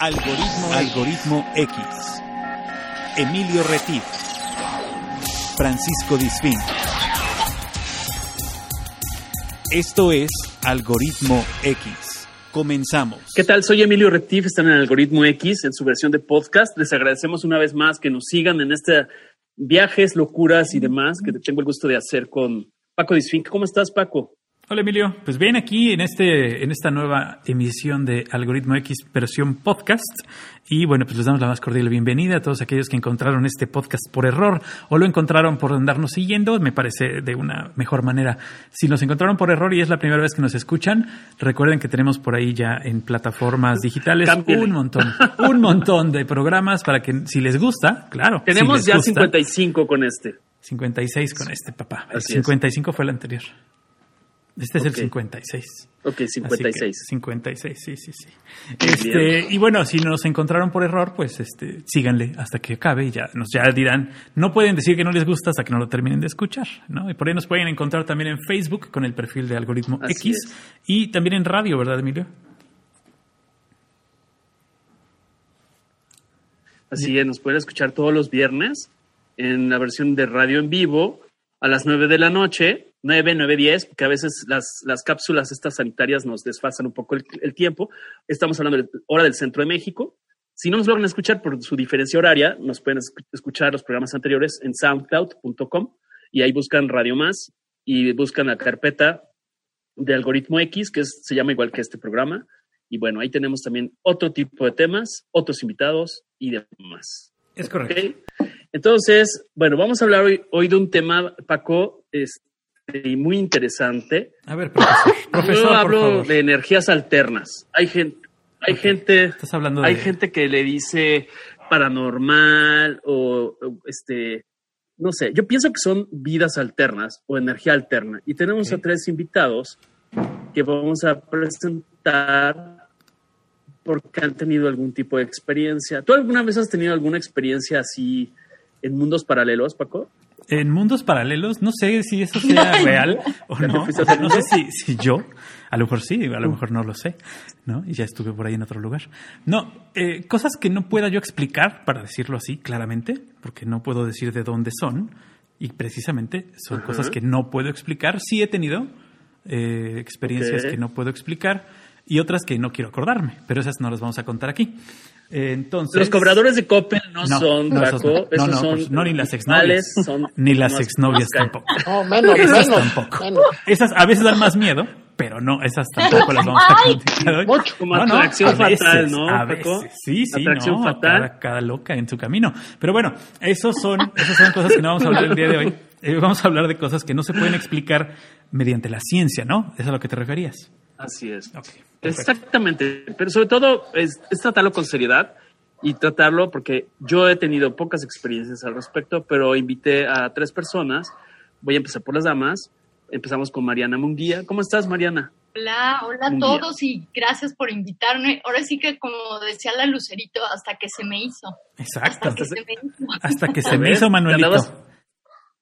Algoritmo, Algoritmo X. Emilio Retif. Francisco Disfín. Esto es Algoritmo X. Comenzamos. ¿Qué tal? Soy Emilio Retif, están en Algoritmo X en su versión de podcast. Les agradecemos una vez más que nos sigan en este viajes, locuras y demás que tengo el gusto de hacer con Paco Disfín. ¿Cómo estás, Paco? Hola Emilio, pues bien aquí en este en esta nueva emisión de Algoritmo X versión podcast y bueno pues les damos la más cordial bienvenida a todos aquellos que encontraron este podcast por error o lo encontraron por andarnos siguiendo, me parece de una mejor manera. Si nos encontraron por error y es la primera vez que nos escuchan, recuerden que tenemos por ahí ya en plataformas digitales un montón, un montón de programas para que si les gusta, claro. Tenemos ya 55 con este. 56 con este, papá. El 55 fue el anterior. Este es el 56. Ok, 56. 56, sí, sí, sí. Este, y bueno, si nos encontraron por error, pues este, síganle hasta que acabe y ya nos ya dirán, no pueden decir que no les gusta hasta que no lo terminen de escuchar, ¿no? Y por ahí nos pueden encontrar también en Facebook con el perfil de Algoritmo X y también en radio, ¿verdad, Emilio? Así es, nos pueden escuchar todos los viernes en la versión de radio en vivo a las 9 de la noche 9, 9, 10, porque a veces las, las cápsulas estas sanitarias nos desfasan un poco el, tiempo. Estamos hablando de hora del centro de México. Si no nos logran escuchar por su diferencia horaria, nos pueden escuchar los programas anteriores en soundcloud.com y ahí buscan Radio Más y buscan la carpeta de algoritmo X, que se llama igual que este programa. Y bueno, ahí tenemos también otro tipo de temas, otros invitados y demás. Es correcto. Entonces, bueno, vamos a hablar hoy, hoy de un tema, Paco, este, y muy interesante. A ver, profesor. Yo hablo de energías alternas. Hay gente, hay gente, Estás hablando hay gente que le dice paranormal o, este, no sé. Yo pienso que son vidas alternas o energía alterna. Y tenemos a tres invitados que vamos a presentar porque han tenido algún tipo de experiencia. ¿Tú alguna vez has tenido alguna experiencia así en mundos paralelos, Paco? En mundos paralelos, no sé si eso sea real o no. No sé si, si, yo, a lo mejor sí, a lo mejor no lo sé, ¿no? Y ya estuve por ahí en otro lugar. No, eh, cosas que no pueda yo explicar, para decirlo así claramente, porque no puedo decir de dónde son, y precisamente son cosas que no puedo explicar. Sí he tenido eh, experiencias que no puedo explicar y otras que no quiero acordarme, pero esas no las vamos a contar aquí. Entonces, los cobradores de Coppel no, son, no, esos, no, no, son pues, no, ni las exnovias, son ni las exnovias tampoco. No, menos, esas menos, tampoco. Esas a veces dan más miedo, pero no, esas tampoco las vamos a contar hoy. Mucho, como atracción fatal, ¿no? A veces, sí, sí, atracción fatal. Cada, cada, loca en su camino. Pero bueno, esos son, esas son cosas que no vamos a hablar el día de hoy. Eh, vamos a hablar de cosas que no se pueden explicar mediante la ciencia, ¿no? ¿Es a lo que te referías? Así es. Exactamente. Pero sobre todo es, tratarlo con seriedad y tratarlo porque yo he tenido pocas experiencias al respecto, pero invité a tres personas. Voy a empezar por las damas. Empezamos con Mariana Munguía. ¿Cómo estás, Mariana? Hola, hola a todos y gracias por invitarme. Ahora sí que como decía la Lucerito, hasta que se me hizo. Exacto. Hasta que se me hizo, hasta que se me hizo Manuelito.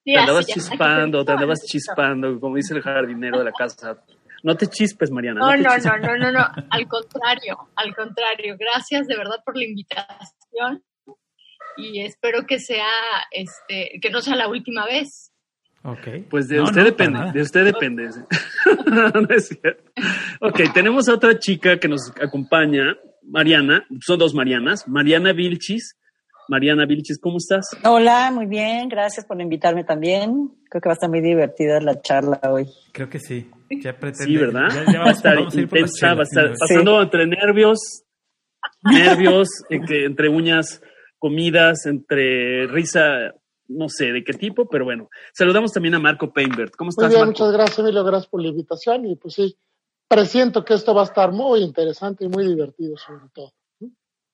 Te andabas, chispando, te andabas chispando, como dice el jardinero de la casa. No te chispes, Mariana. No, no, no, no, no, no, al contrario, al contrario. Gracias de verdad por la invitación y espero que sea, este, que no sea la última vez. Ok. Pues de usted depende, de usted depende. no es cierto. Ok, tenemos a otra chica que nos acompaña, Mariana, son dos Marianas, Mariana Vilchis. Mariana Vilchis, ¿cómo estás? Hola, muy bien, gracias por invitarme también. Creo que va a estar muy divertida la charla hoy. Creo que sí. Ya pretende, sí, ¿verdad? Ya, va a estar intensa, va a estar pasando entre nervios, nervios, entre uñas, comidas, entre risa, no sé de qué tipo, pero bueno. Saludamos también a Marco Peinbert. ¿Cómo estás, Muy bien, Marco? muchas gracias, Emilio. Gracias por la invitación. Y pues sí, presiento que esto va a estar muy interesante y muy divertido, sobre todo.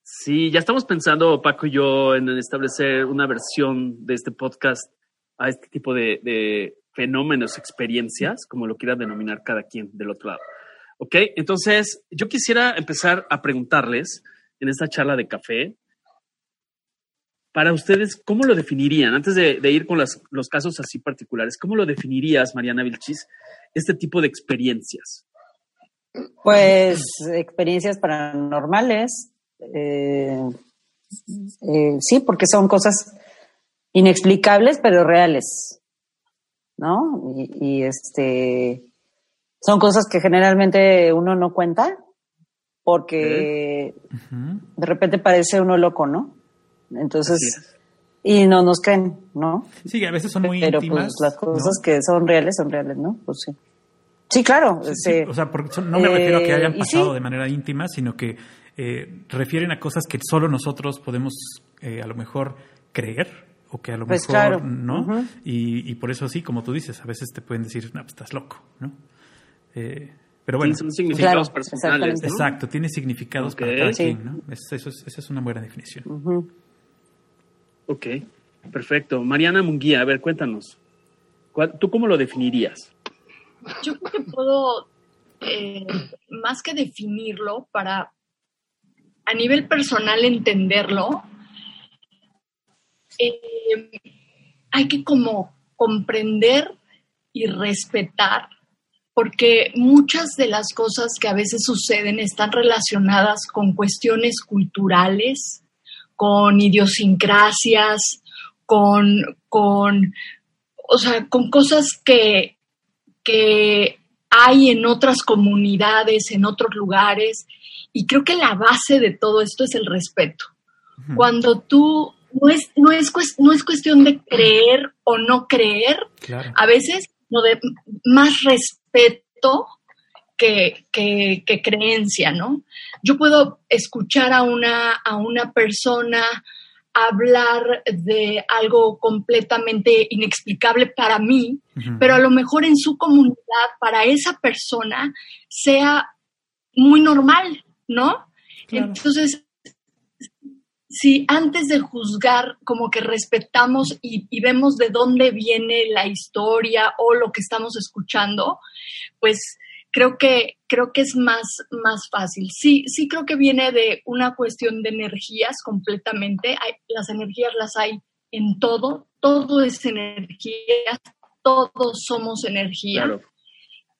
Sí, ya estamos pensando, Paco y yo, en establecer una versión de este podcast a este tipo de, de fenómenos, experiencias, como lo quiera denominar cada quien del otro lado. ¿Ok? Entonces, yo quisiera empezar a preguntarles en esta charla de café, para ustedes, ¿cómo lo definirían? Antes de, ir con las, los casos así particulares, ¿cómo lo definirías, Mariana Vilchis, este tipo de experiencias? Pues experiencias paranormales, eh, eh, sí, porque son cosas inexplicables pero reales, ¿no? Y, este son cosas que generalmente uno no cuenta porque de repente parece uno loco, ¿no? Entonces, y no nos creen, ¿no? Sí, a veces son muy Pero íntimas. pues las cosas que son reales son reales, ¿no? Pues sí. Sí, claro. Sí, este, o sea, porque son- no me refiero a que eh, hayan y pasado sí. de manera íntima, sino que eh, refieren a cosas que solo nosotros podemos eh, a lo mejor creer o que a lo Pues mejor claro. no. Y, y por eso sí, como tú dices, a veces te pueden decir, no, pues estás loco, ¿no? Eh, pero bueno, Sí, son significados Claro, personales. ¿no? exacto, tiene significados para cada Sí. quien, ¿no? Es- eso es- esa es una buena definición. ujú. Ok, perfecto. Mariana Munguía, a ver, cuéntanos. ¿Cuál- ¿Tú cómo lo definirías? Yo creo que puedo, eh, más que definirlo, para a nivel personal entenderlo, eh, hay que como comprender y respetar, porque muchas de las cosas que a veces suceden están relacionadas con cuestiones culturales, con idiosincrasias, con, con, o sea, con cosas que, que hay en otras comunidades, en otros lugares. Y creo que la base de todo esto es el respeto. Cuando tú, no es, no, es, no es cuestión de creer o no creer, Claro. a veces lo de más respeto que, que- que creencia, ¿no? Yo puedo escuchar a una, a una persona hablar de algo completamente inexplicable para mí, pero a lo mejor en su comunidad, para esa persona, sea muy normal, ¿no? Claro. Entonces, si antes de juzgar como que respetamos y, y vemos de dónde viene la historia o lo que estamos escuchando, pues creo que creo que es más más fácil. Sí, sí creo que viene de una cuestión de energías completamente. Hay- las energías las hay en todo, todo es energía, todos somos energía Claro.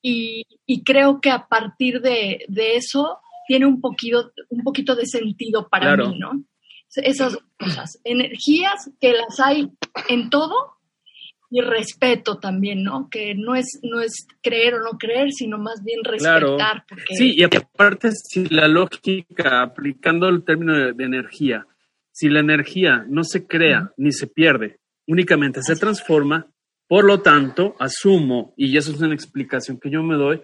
y, y creo que a partir de, de eso tiene un poquito, un poquito de sentido para Claro. mí, ¿no? Esas cosas, energías que las hay en todo y respeto también, ¿no? Que no es, no es creer o no creer, sino más bien Claro. respetar. Porque, Sí, y aparte, si la lógica, aplicando el término de, de energía, si la energía no se crea ni se pierde, únicamente se transforma, por lo tanto, asumo, y eso es una explicación que yo me doy,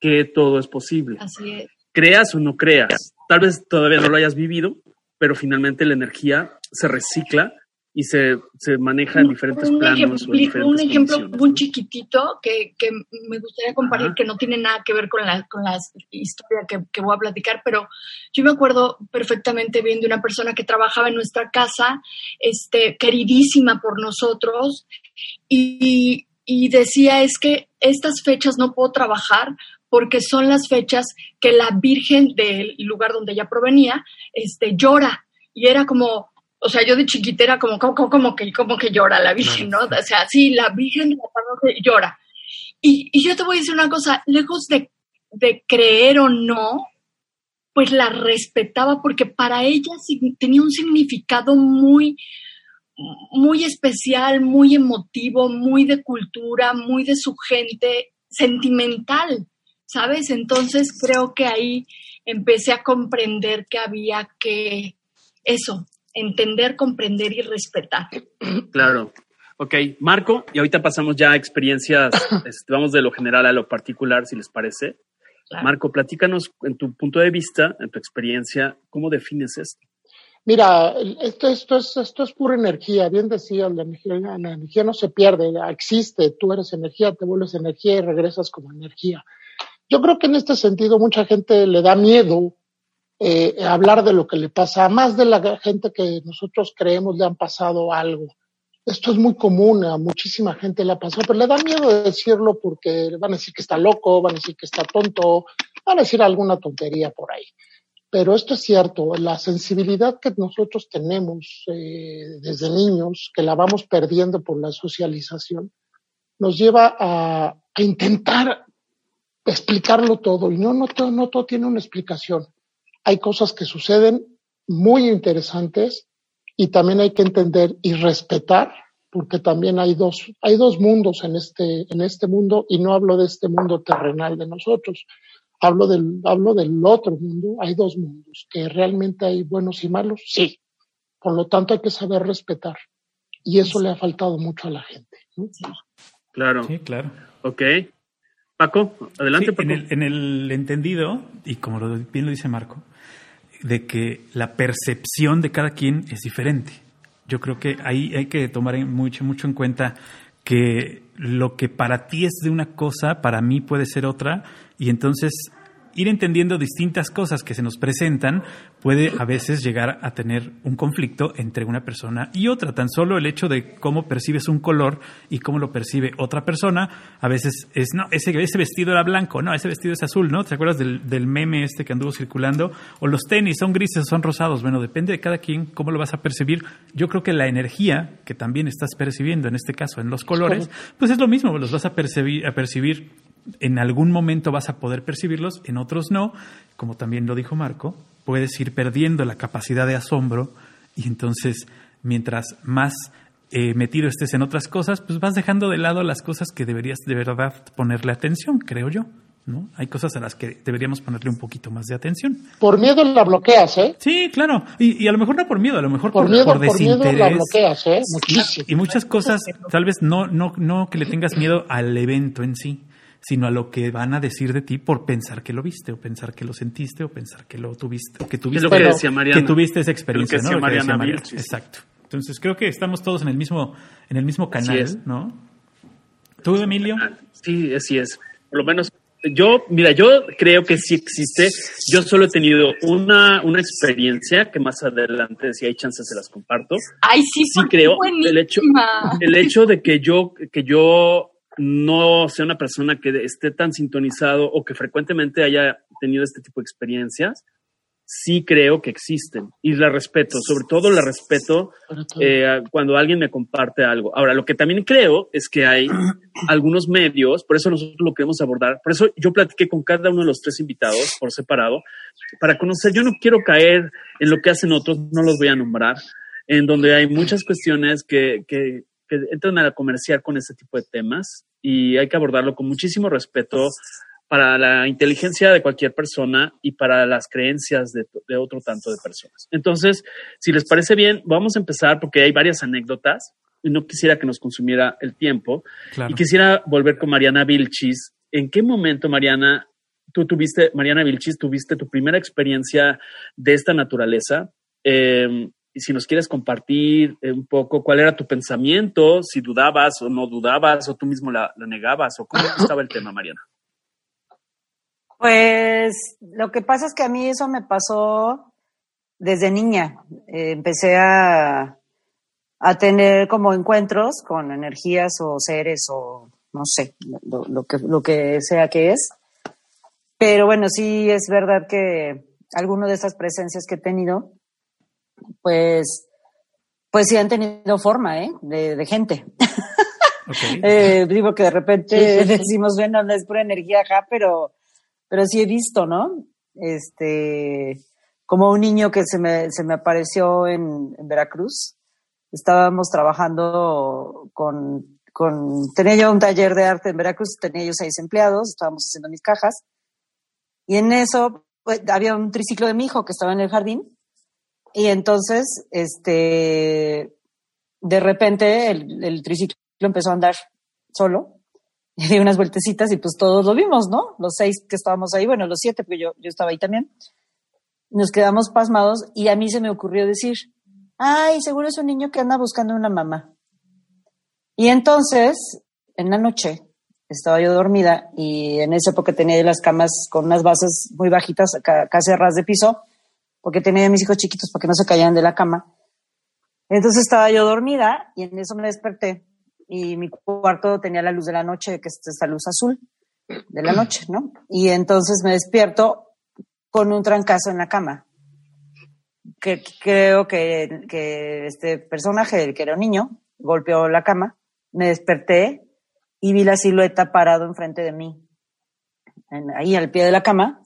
que todo es posible. Así es. Creas o no creas, tal vez todavía no lo hayas vivido, pero finalmente la energía se recicla y se, se maneja en diferentes un planos. ejemplo, o en diferentes un ejemplo muy chiquitito que, que me gustaría compartir, Ajá. que no tiene nada que ver con la, con la historia que, que voy a platicar, pero yo me acuerdo perfectamente bien de una persona que trabajaba en nuestra casa, este, queridísima por nosotros, y, y decía es que estas fechas no puedo trabajar porque son las fechas que la Virgen del lugar donde ella provenía este, llora. Y era como, o sea, yo de chiquita era como, como, como- como que, como que llora la Virgen, ¿no? O sea, sí, la Virgen de la parroquia llora. Y, y yo te voy a decir una cosa, lejos de, de creer o no, pues la respetaba porque para ella tenía un significado muy, muy especial, muy emotivo, muy de cultura, muy de su gente, sentimental, ¿sabes? Entonces creo que ahí empecé a comprender que había que eso, entender, comprender y respetar. Claro. Ok, Marco, y ahorita pasamos ya a experiencias, este, vamos de lo general a lo particular, si les parece. Claro. Marco, platícanos en tu punto de vista, en tu experiencia, ¿cómo defines esto? Mira, esto, esto, es, esto es pura energía, bien decía, la energía, la energía no se pierde, existe, tú eres energía, te vuelves energía y regresas como energía. Yo creo que en este sentido mucha gente le da miedo eh, hablar de lo que le pasa, más de la gente que nosotros creemos le han pasado algo. Esto es muy común, a muchísima gente le ha pasado, pero le da miedo decirlo porque van a decir que está loco, van a decir que está tonto, van a decir alguna tontería por ahí. Pero esto es cierto, la sensibilidad que nosotros tenemos eh, desde niños, que la vamos perdiendo por la socialización, nos lleva a, a intentar explicarlo todo. Y no, no, todo, no todo tiene una explicación. Hay cosas que suceden muy interesantes y también hay que entender y respetar porque también hay dos, hay dos mundos en este, en este mundo y no hablo de este mundo terrenal de nosotros. Hablo del, hablo del otro mundo. Hay dos mundos, que realmente hay buenos y malos, sí. Por lo tanto, hay que saber respetar. Y eso le ha faltado mucho a la gente. Claro. Sí, claro. Ok. Paco, adelante. En, el, en, el, entendido, y como lo, bien lo dice Marco, de que la percepción de cada quien es diferente. Yo creo que ahí hay que tomar mucho, mucho en cuenta que lo que para ti es de una cosa, para mí puede ser otra, y entonces ir entendiendo distintas cosas que se nos presentan puede a veces llegar a tener un conflicto entre una persona y otra. Tan solo el hecho de cómo percibes un color y cómo lo percibe otra persona, a veces es, no, ese, ese vestido era blanco, no, ese vestido es azul, ¿no? ¿Te acuerdas del, del meme este que anduvo circulando? O los tenis son grises o son rosados. Bueno, depende de cada quien cómo lo vas a percibir. Yo creo que la energía que también estás percibiendo, en este caso en los colores, pues es lo mismo, los vas a percibir, a percibir en algún momento vas a poder percibirlos, en otros no. Como también lo dijo Marco, puedes ir perdiendo la capacidad de asombro y entonces mientras más eh, metido estés en otras cosas, pues vas dejando de lado las cosas que deberías de verdad ponerle atención, creo yo. ¿no? Hay cosas a las que deberíamos ponerle un poquito más de atención. Por miedo la bloqueas, ¿eh? Sí, claro. Y, a lo mejor no por miedo, a lo mejor por, por, miedo, por desinterés. Por miedo la bloqueas, ¿eh? Muchísimo. Y muchas cosas, tal vez no, no, no que le tengas miedo al evento en sí, sino a lo que van a decir de ti por pensar que lo viste, o pensar que lo sentiste, o pensar que lo tuviste, que tuviste, lo que, decía Mariana, que tuviste esa experiencia, ¿no? Mariana Mariana. Exacto. Entonces creo que estamos todos en el mismo, en el mismo canal, ¿no? ¿Tú, Emilio? Sí, así es. Por lo menos yo, mira, yo creo que sí existe. Yo solo he tenido una, una experiencia que más adelante, si hay chances, se las comparto. Ay, sí, sí creo. El hecho, el hecho de que yo, que yo no sea una persona que esté tan sintonizado o que frecuentemente haya tenido este tipo de experiencias, sí creo que existen y la respeto, sobre todo la respeto eh, cuando alguien me comparte algo. Ahora, lo que también creo es que hay algunos medios, por eso nosotros lo queremos abordar, por eso yo platiqué con cada uno de los tres invitados por separado, para conocer, yo no quiero caer en lo que hacen otros, no los voy a nombrar, en donde hay muchas cuestiones que, que, que entran a comerciar con este tipo de temas y hay que abordarlo con muchísimo respeto para la inteligencia de cualquier persona y para las creencias de, otro tanto de personas. Entonces, si les parece bien, vamos a empezar porque hay varias anécdotas y no quisiera que nos consumiera el tiempo. Y quisiera volver con Mariana Vilchis. ¿En qué momento, Mariana, tú tuviste, Mariana Vilchis, tuviste tu primera experiencia de esta naturaleza? Eh, si nos quieres compartir eh, un poco cuál era tu pensamiento, si dudabas o no dudabas, o tú mismo la, negabas, o cómo estaba el tema, Mariana. Pues lo que pasa es que a mí eso me pasó desde niña. Eh, empecé a, a tener como encuentros con energías o seres o no sé, lo, que, lo que sea que es. Pero bueno, sí es verdad que alguno de estas presencias que he tenido pues, pues sí han tenido forma, ¿eh? De, gente. eh, digo que de repente decimos, bueno, no es pura energía acá, pero, pero sí he visto, ¿no? Este, como un niño que se me, se me apareció en, Veracruz. Estábamos trabajando con, con, tenía yo un taller de arte en Veracruz, tenía yo seis empleados, estábamos haciendo mis cajas. Y en eso pues, había un triciclo de mi hijo que estaba en el jardín y entonces, este, de repente el, triciclo empezó a andar solo, y dio unas vueltecitas y pues todos lo vimos, ¿no? Los seis que estábamos ahí, bueno, los siete, porque yo, yo estaba ahí también. Nos quedamos pasmados y a mí se me ocurrió decir, ay, seguro es un niño que anda buscando una mamá. Y entonces, en la noche, estaba yo dormida y en esa época tenía las camas con unas bases muy bajitas, casi a ras de piso, porque tenía a mis hijos chiquitos para que no se cayeran de la cama. Entonces estaba yo dormida y en eso me desperté y mi cuarto tenía la luz de la noche, que es esta luz azul de la noche, ¿no? Y entonces me despierto con un trancazo en la cama. Que creo que, que este personaje, que era un niño, golpeó la cama, me desperté y vi la silueta parado enfrente de mí, ahí al pie de la cama.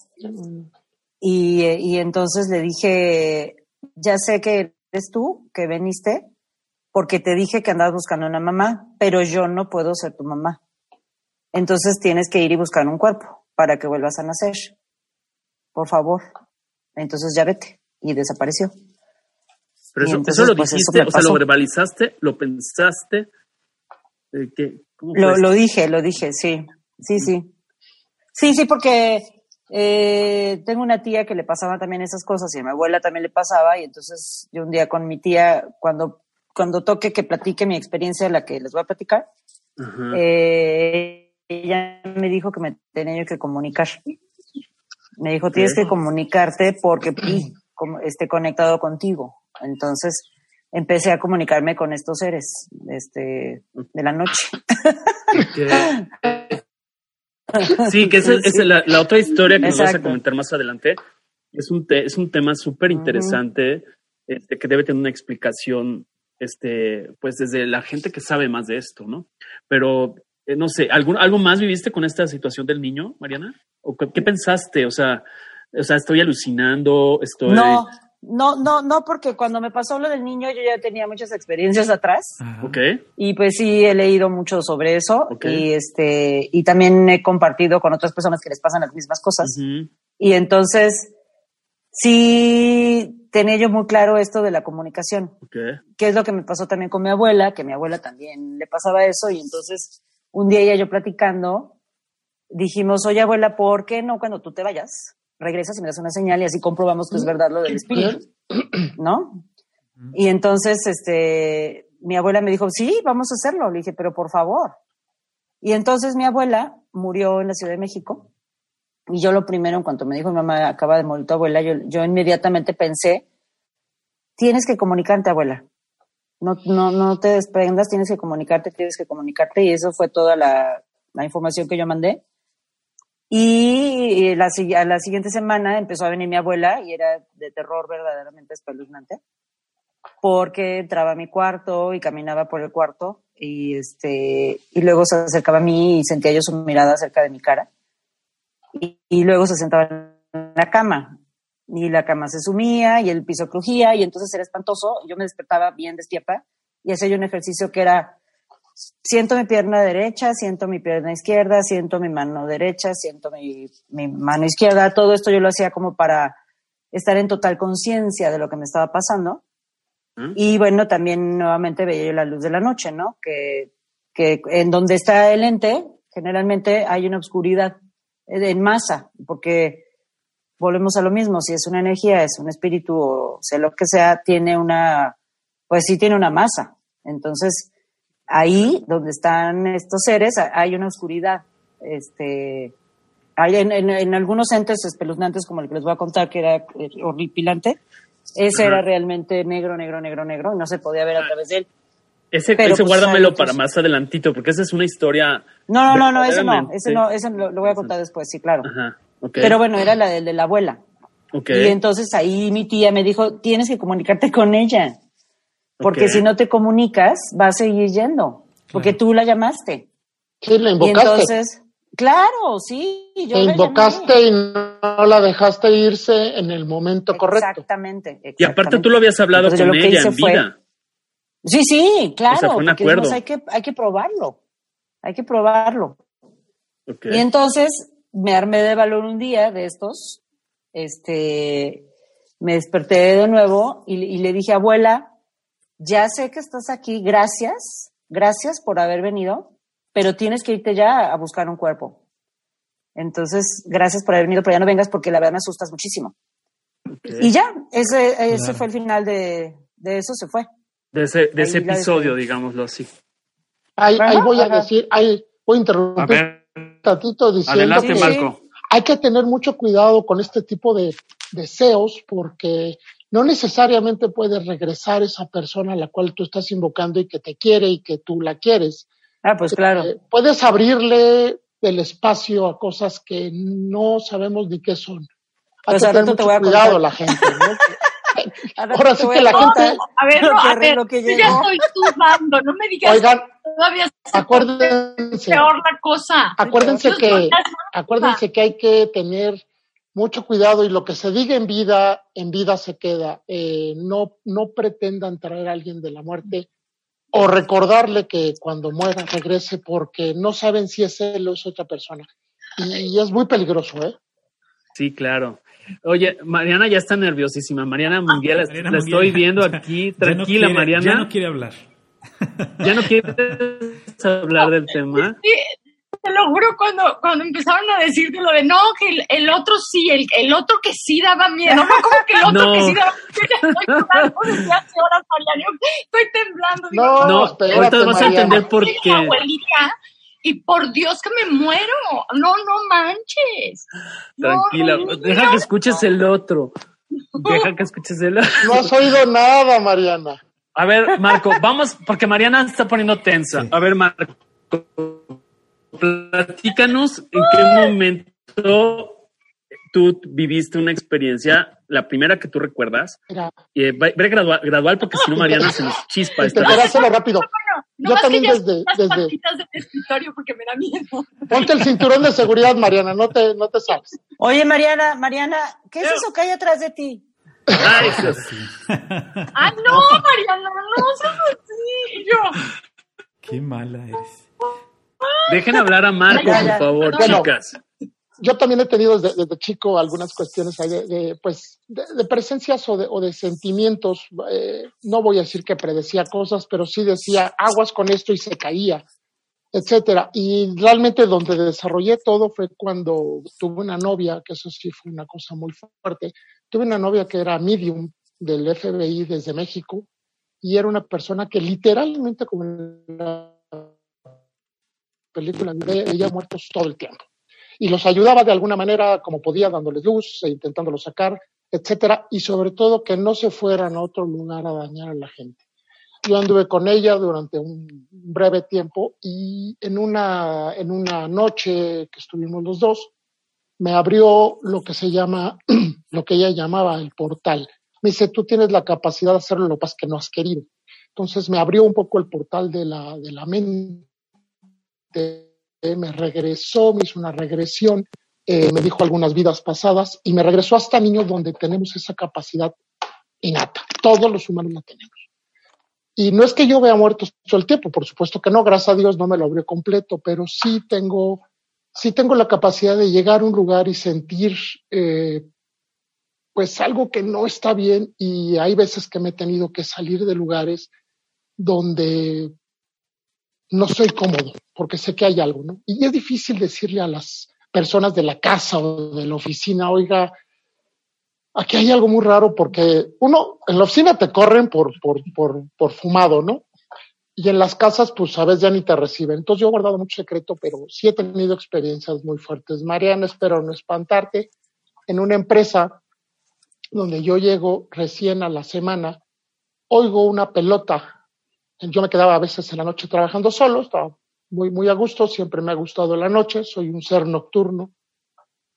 Y, y entonces le dije, ya sé que eres tú, que veniste, porque te dije que andabas buscando una mamá, pero yo no puedo ser tu mamá. Entonces tienes que ir y buscar un cuerpo para que vuelvas a nacer. Por favor. Entonces ya vete. Y desapareció. Pero eso, eso lo pues, dijiste, o sea, lo verbalizaste, lo pensaste. Eh, ¿qué? Lo, lo, dije, lo dije, sí. Sí, sí. Sí, sí, porque eh, tengo una tía que le pasaba también esas cosas y a mi abuela también le pasaba y entonces yo un día con mi tía, cuando, cuando toque que platique mi experiencia, la que les voy a platicar, eh, ella me dijo que me tenía que comunicar. Me dijo, tienes que comunicarte porque esté conectado contigo. Entonces empecé a comunicarme con estos seres este, de la noche. Sí, que esa es la, otra historia que nos vas a comentar más adelante. Es un, es un tema súper interesante este, que debe tener una explicación, este, pues desde la gente que sabe más de esto, ¿no? Pero, eh, no sé, ¿algún, ¿algo más viviste con esta situación del niño, Mariana? ¿O qué, pensaste? O sea, o sea, estoy alucinando, estoy... No, no, no, no, porque cuando me pasó lo del niño yo ya tenía muchas experiencias atrás. Ok. Y pues sí he leído mucho sobre eso y este y también he compartido con otras personas que les pasan las mismas cosas. Y entonces sí tenía yo muy claro esto de la comunicación. Okay. Que es lo que me pasó también con mi abuela, que mi abuela también le pasaba eso y entonces un día ella y yo platicando dijimos, "Oye, abuela, ¿por qué no cuando tú te vayas?" Regresas y me das una señal y así comprobamos que es verdad lo del espíritu, ¿no? Y entonces, este, mi abuela me dijo, sí, vamos a hacerlo. Le dije, pero por favor. Y entonces mi abuela murió en la Ciudad de México. Y yo lo primero, en cuanto me dijo mi mamá, acaba de morir tu abuela, yo, yo inmediatamente pensé, tienes que comunicarte, abuela. No, no, no te desprendas, tienes que comunicarte, tienes que comunicarte. Y eso fue toda la, la información que yo mandé. Y la, a la siguiente semana empezó a venir mi abuela y era de terror verdaderamente espeluznante, porque entraba a mi cuarto y caminaba por el cuarto y, este, y luego se acercaba a mí y sentía yo su mirada cerca de mi cara. Y, luego se sentaba en la cama y la cama se sumía y el piso crujía y entonces era espantoso. Yo me despertaba bien despierta y hacía yo un ejercicio que era siento mi pierna derecha, siento mi pierna izquierda, siento mi mano derecha, siento mi, mano izquierda. Todo esto yo lo hacía como para estar en total conciencia de lo que me estaba pasando. ¿Mm? Y bueno, también nuevamente veía yo la luz de la noche, ¿no? Que, que en donde está el ente, generalmente hay una oscuridad en masa, porque volvemos a lo mismo, si es una energía, es un espíritu o sea lo que sea, tiene una, pues sí tiene una masa. Entonces, ahí donde están estos seres hay una oscuridad. Este, hay en, algunos entes espeluznantes, como el que les voy a contar, que era eh, horripilante, ese era realmente negro, negro, negro, negro, y no se podía ver a través de él. Ese, ese pues, guárdamelo para más adelantito, porque esa es una historia. No, no, no, no, ese no, ese no, ese lo, voy a contar después, sí, claro. Pero bueno, era la de, de la abuela. Y entonces ahí mi tía me dijo, tienes que comunicarte con ella. Porque si no te comunicas, va a seguir yendo, porque tú la llamaste. Sí, la invocaste. entonces, claro, sí. Yo la invocaste y no la dejaste irse en el momento correcto. Exactamente, Y aparte tú lo habías hablado con ella en vida. Sí, sí, claro. hay que, hay que probarlo. Hay que probarlo. Y entonces me armé de valor un día de estos. Este, me desperté de nuevo y le dije, abuela, ya sé que estás aquí, gracias, gracias por haber venido, pero tienes que irte ya a buscar un cuerpo. Entonces, gracias por haber venido, pero ya no vengas porque la verdad me asustas muchísimo. Y ya, ese, ese fue el final de, de, eso, se fue. De ese, de ese episodio, digámoslo así. Ahí, voy a decir, ahí voy a interrumpir un ratito diciendo que hay que tener mucho cuidado con este tipo de deseos porque no necesariamente puedes regresar esa persona a la cual tú estás invocando y que te quiere y que tú la quieres. Ah, pues claro. Eh, puedes abrirle el espacio a cosas que no sabemos ni qué son. Hay pues que tener mucho cuidado la gente, ¿no? Ahora sí que la gente. A ver, no, a ver, que yo ya estoy sudando, no me digas. Oigan, todavía acuérdense. Peor la cosa. Acuérdense que, acuérdense que hay que tener mucho cuidado y lo que se diga en vida, en vida se queda. Eh, no, no pretendan traer a alguien de la muerte o recordarle que cuando muera regrese porque no saben si es él o es otra persona. Y, es muy peligroso, ¿eh? Sí, claro. Oye, Mariana ya está nerviosísima. Mariana Munguía, la, estoy viendo aquí. Tranquila, Mariana. Ya no quiere hablar. ¿Ya no quieres hablar del tema? Sí, te lo juro, cuando, cuando empezaron a decirte lo de no, que el, otro sí, el, el, otro que sí daba miedo. No, como que el otro que sí daba miedo. Ya estoy horas, Mariana. Estoy temblando. No, no, ahorita vas a entender por qué. Abuelita, y por Dios que me muero. No, no manches. Tranquila, deja que escuches el otro. Deja que escuches el otro. No has oído nada, Mariana. A ver, Marco, vamos, porque Mariana está poniendo tensa. A ver, Marco, platícanos en qué momento tú viviste una experiencia, la primera que tú recuerdas, y eh, ve gradual, gradual, porque si no Mariana se nos chispa. Te hacerlo rápido. Yo también desde, desde... escritorio porque me da miedo. Ponte el cinturón de seguridad, Mariana, no te, no te sabes. Oye, Mariana, Mariana, ¿qué es eso que hay atrás de ti? Ay, ah, no, Mariana, no seas así. Yo. Qué mala eres. Dejen hablar a Marco, por favor, chicas. Yo también he tenido desde, chico algunas cuestiones de, pues, de, presencias o de, o de sentimientos. Eh, no voy a decir que predecía cosas, pero sí decía aguas con esto y se caía, etcétera. Y realmente donde desarrollé todo fue cuando tuve una novia, que eso sí fue una cosa muy fuerte. Tuve una novia que era medium del FBI desde México y era una persona que literalmente como película de ella muertos todo el tiempo. Y los ayudaba de alguna manera como podía, dándoles luz e intentándolos sacar, etcétera, y sobre todo que no se fueran a otro lugar a dañar a la gente. Yo anduve con ella durante un breve tiempo y en una, en una noche que estuvimos los dos, me abrió lo que se llama, lo que ella llamaba el portal. Me dice, tú tienes la capacidad de hacerlo, lo que que no has querido. Entonces me abrió un poco el portal de la, de la mente me regresó, me hizo una regresión, eh, me dijo algunas vidas pasadas y me regresó hasta niños donde tenemos esa capacidad innata. Todos los humanos la tenemos. Y no es que yo vea muertos todo el tiempo, por supuesto que no, gracias a Dios no me lo abrió completo, pero sí tengo, sí tengo la capacidad de llegar a un lugar y sentir eh, pues algo que no está bien y hay veces que me he tenido que salir de lugares donde no soy cómodo porque sé que hay algo, ¿no? Y es difícil decirle a las personas de la casa o de la oficina, oiga, aquí hay algo muy raro porque uno, en la oficina te corren por, por, por, por fumado, ¿no? Y en las casas, pues a veces ya ni te reciben. Entonces yo he guardado mucho secreto, pero sí he tenido experiencias muy fuertes. Mariana, espero no espantarte. En una empresa donde yo llego recién a la semana, oigo una pelota yo me quedaba a veces en la noche trabajando solo, estaba muy, muy a gusto, siempre me ha gustado la noche, soy un ser nocturno.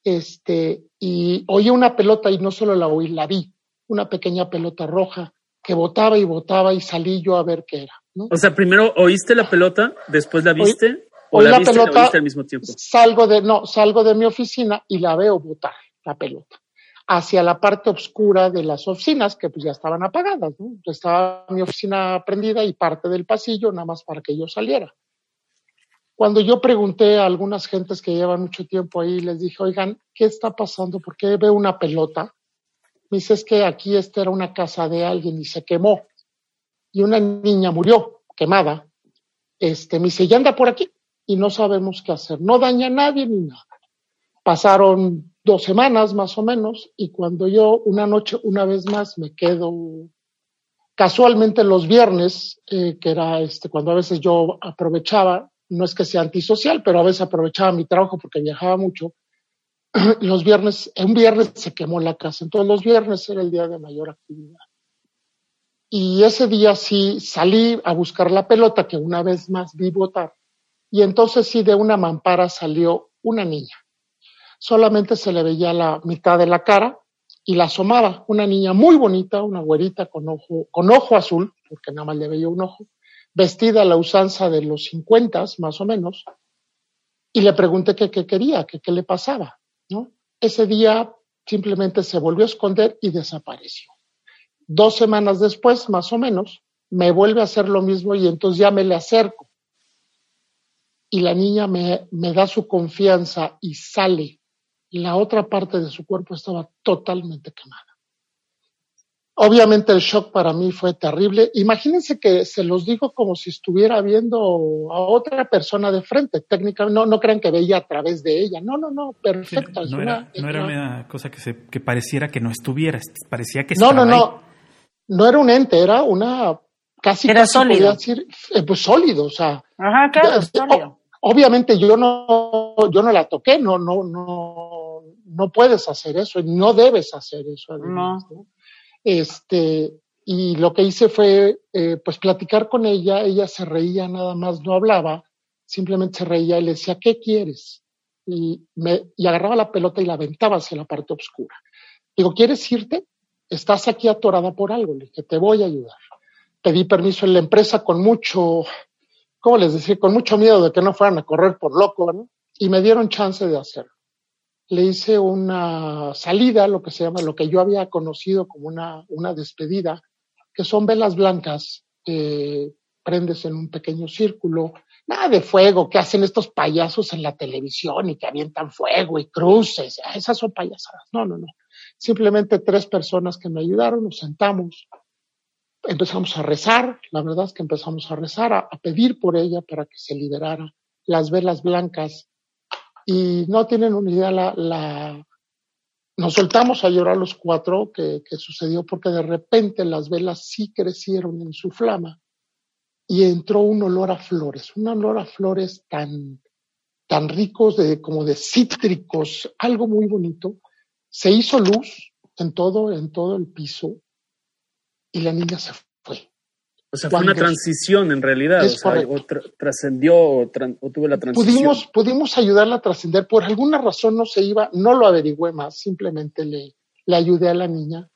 Este, y oí una pelota y no solo la oí, la vi, una pequeña pelota roja que botaba y botaba y salí yo a ver qué era. O sea, primero oíste la pelota, después la viste o la, viste, pelota, la viste al mismo tiempo. Salgo de, no, salgo de mi oficina y la veo botar, la pelota hacia la parte oscura de las oficinas, que pues ya estaban apagadas. Estaba mi oficina prendida y parte del pasillo nada más para que yo saliera. Cuando yo pregunté a algunas gentes que llevan mucho tiempo ahí, les dije, oigan, ¿qué está pasando? ¿Por qué veo una pelota? Me dice, es que aquí esta era una casa de alguien y se quemó. Y una niña murió quemada. Este, me dice, ya anda por aquí y no sabemos qué hacer. No daña a nadie ni nada. Pasaron dos semanas más o menos y cuando yo una noche, una vez más, me quedo casualmente los viernes, eh, que era este, cuando a veces yo aprovechaba, no es que sea antisocial, pero a veces aprovechaba mi trabajo porque viajaba mucho. Los viernes, un viernes se quemó la casa, entonces los viernes era el día de mayor actividad. Y ese día sí salí a buscar la pelota que una vez más vi botar. Y entonces sí de una mampara salió una niña solamente se le veía la mitad de la cara y la asomaba. Una niña muy bonita, una güerita con ojo, con ojo azul, porque nada más le veía un ojo, vestida a la usanza de los cincuentas, más o menos, y le pregunté qué quería, qué le pasaba, ¿no? Ese día simplemente se volvió a esconder y desapareció. Dos semanas después, más o menos, me vuelve a hacer lo mismo y entonces ya me le acerco. Y la niña me, me da su confianza y sale. La otra parte de su cuerpo estaba totalmente quemada. Obviamente el shock para mí fue terrible. Imagínense que se los digo como si estuviera viendo a otra persona de frente. Técnicamente, no, no crean que veía a través de ella. No, no, no, perfecto. no, era, no era, una cosa que, se, que pareciera que no estuviera, parecía que No, no, no. No era un ente, era una casi. Era sólido. Decir, eh, pues sólido, o sea. Ajá, claro, sólido. Obviamente yo no, yo no la toqué, no, no, no, no puedes hacer eso, no debes hacer eso. no este, y lo que hice fue, eh, pues, platicar con ella. Ella se reía nada más, no hablaba, simplemente se reía y le decía, ¿qué quieres? Y, me, y agarraba la pelota y la aventaba hacia la parte oscura. Digo, ¿quieres irte? Estás aquí atorada por algo. Le dije, te voy a ayudar. Pedí permiso en la empresa con mucho, ¿cómo les decía? Con mucho miedo de que no fueran a correr por loco, ¿no? Y me dieron chance de hacerlo le hice una salida, lo que se llama, lo que yo había conocido como una, una despedida, que son velas blancas que prendes en un pequeño círculo, nada de fuego que hacen estos payasos en la televisión y que avientan fuego y cruces, esas son payasadas, no, no, no. Simplemente tres personas que me ayudaron, nos sentamos, empezamos a rezar, la verdad es que empezamos a rezar, a, a pedir por ella para que se liberara. Las velas blancas y no tienen una idea la, la, nos soltamos a llorar los cuatro que, que, sucedió porque de repente las velas sí crecieron en su flama y entró un olor a flores, un olor a flores tan, tan ricos de, como de cítricos, algo muy bonito. Se hizo luz en todo, en todo el piso y la niña se o sea, fue una transición en realidad, o, trascendió o, tuvo la transición. Pudimos, pudimos ayudarla a trascender, por alguna razón no se iba, no lo averigüé más, simplemente le, le ayudé a la niña.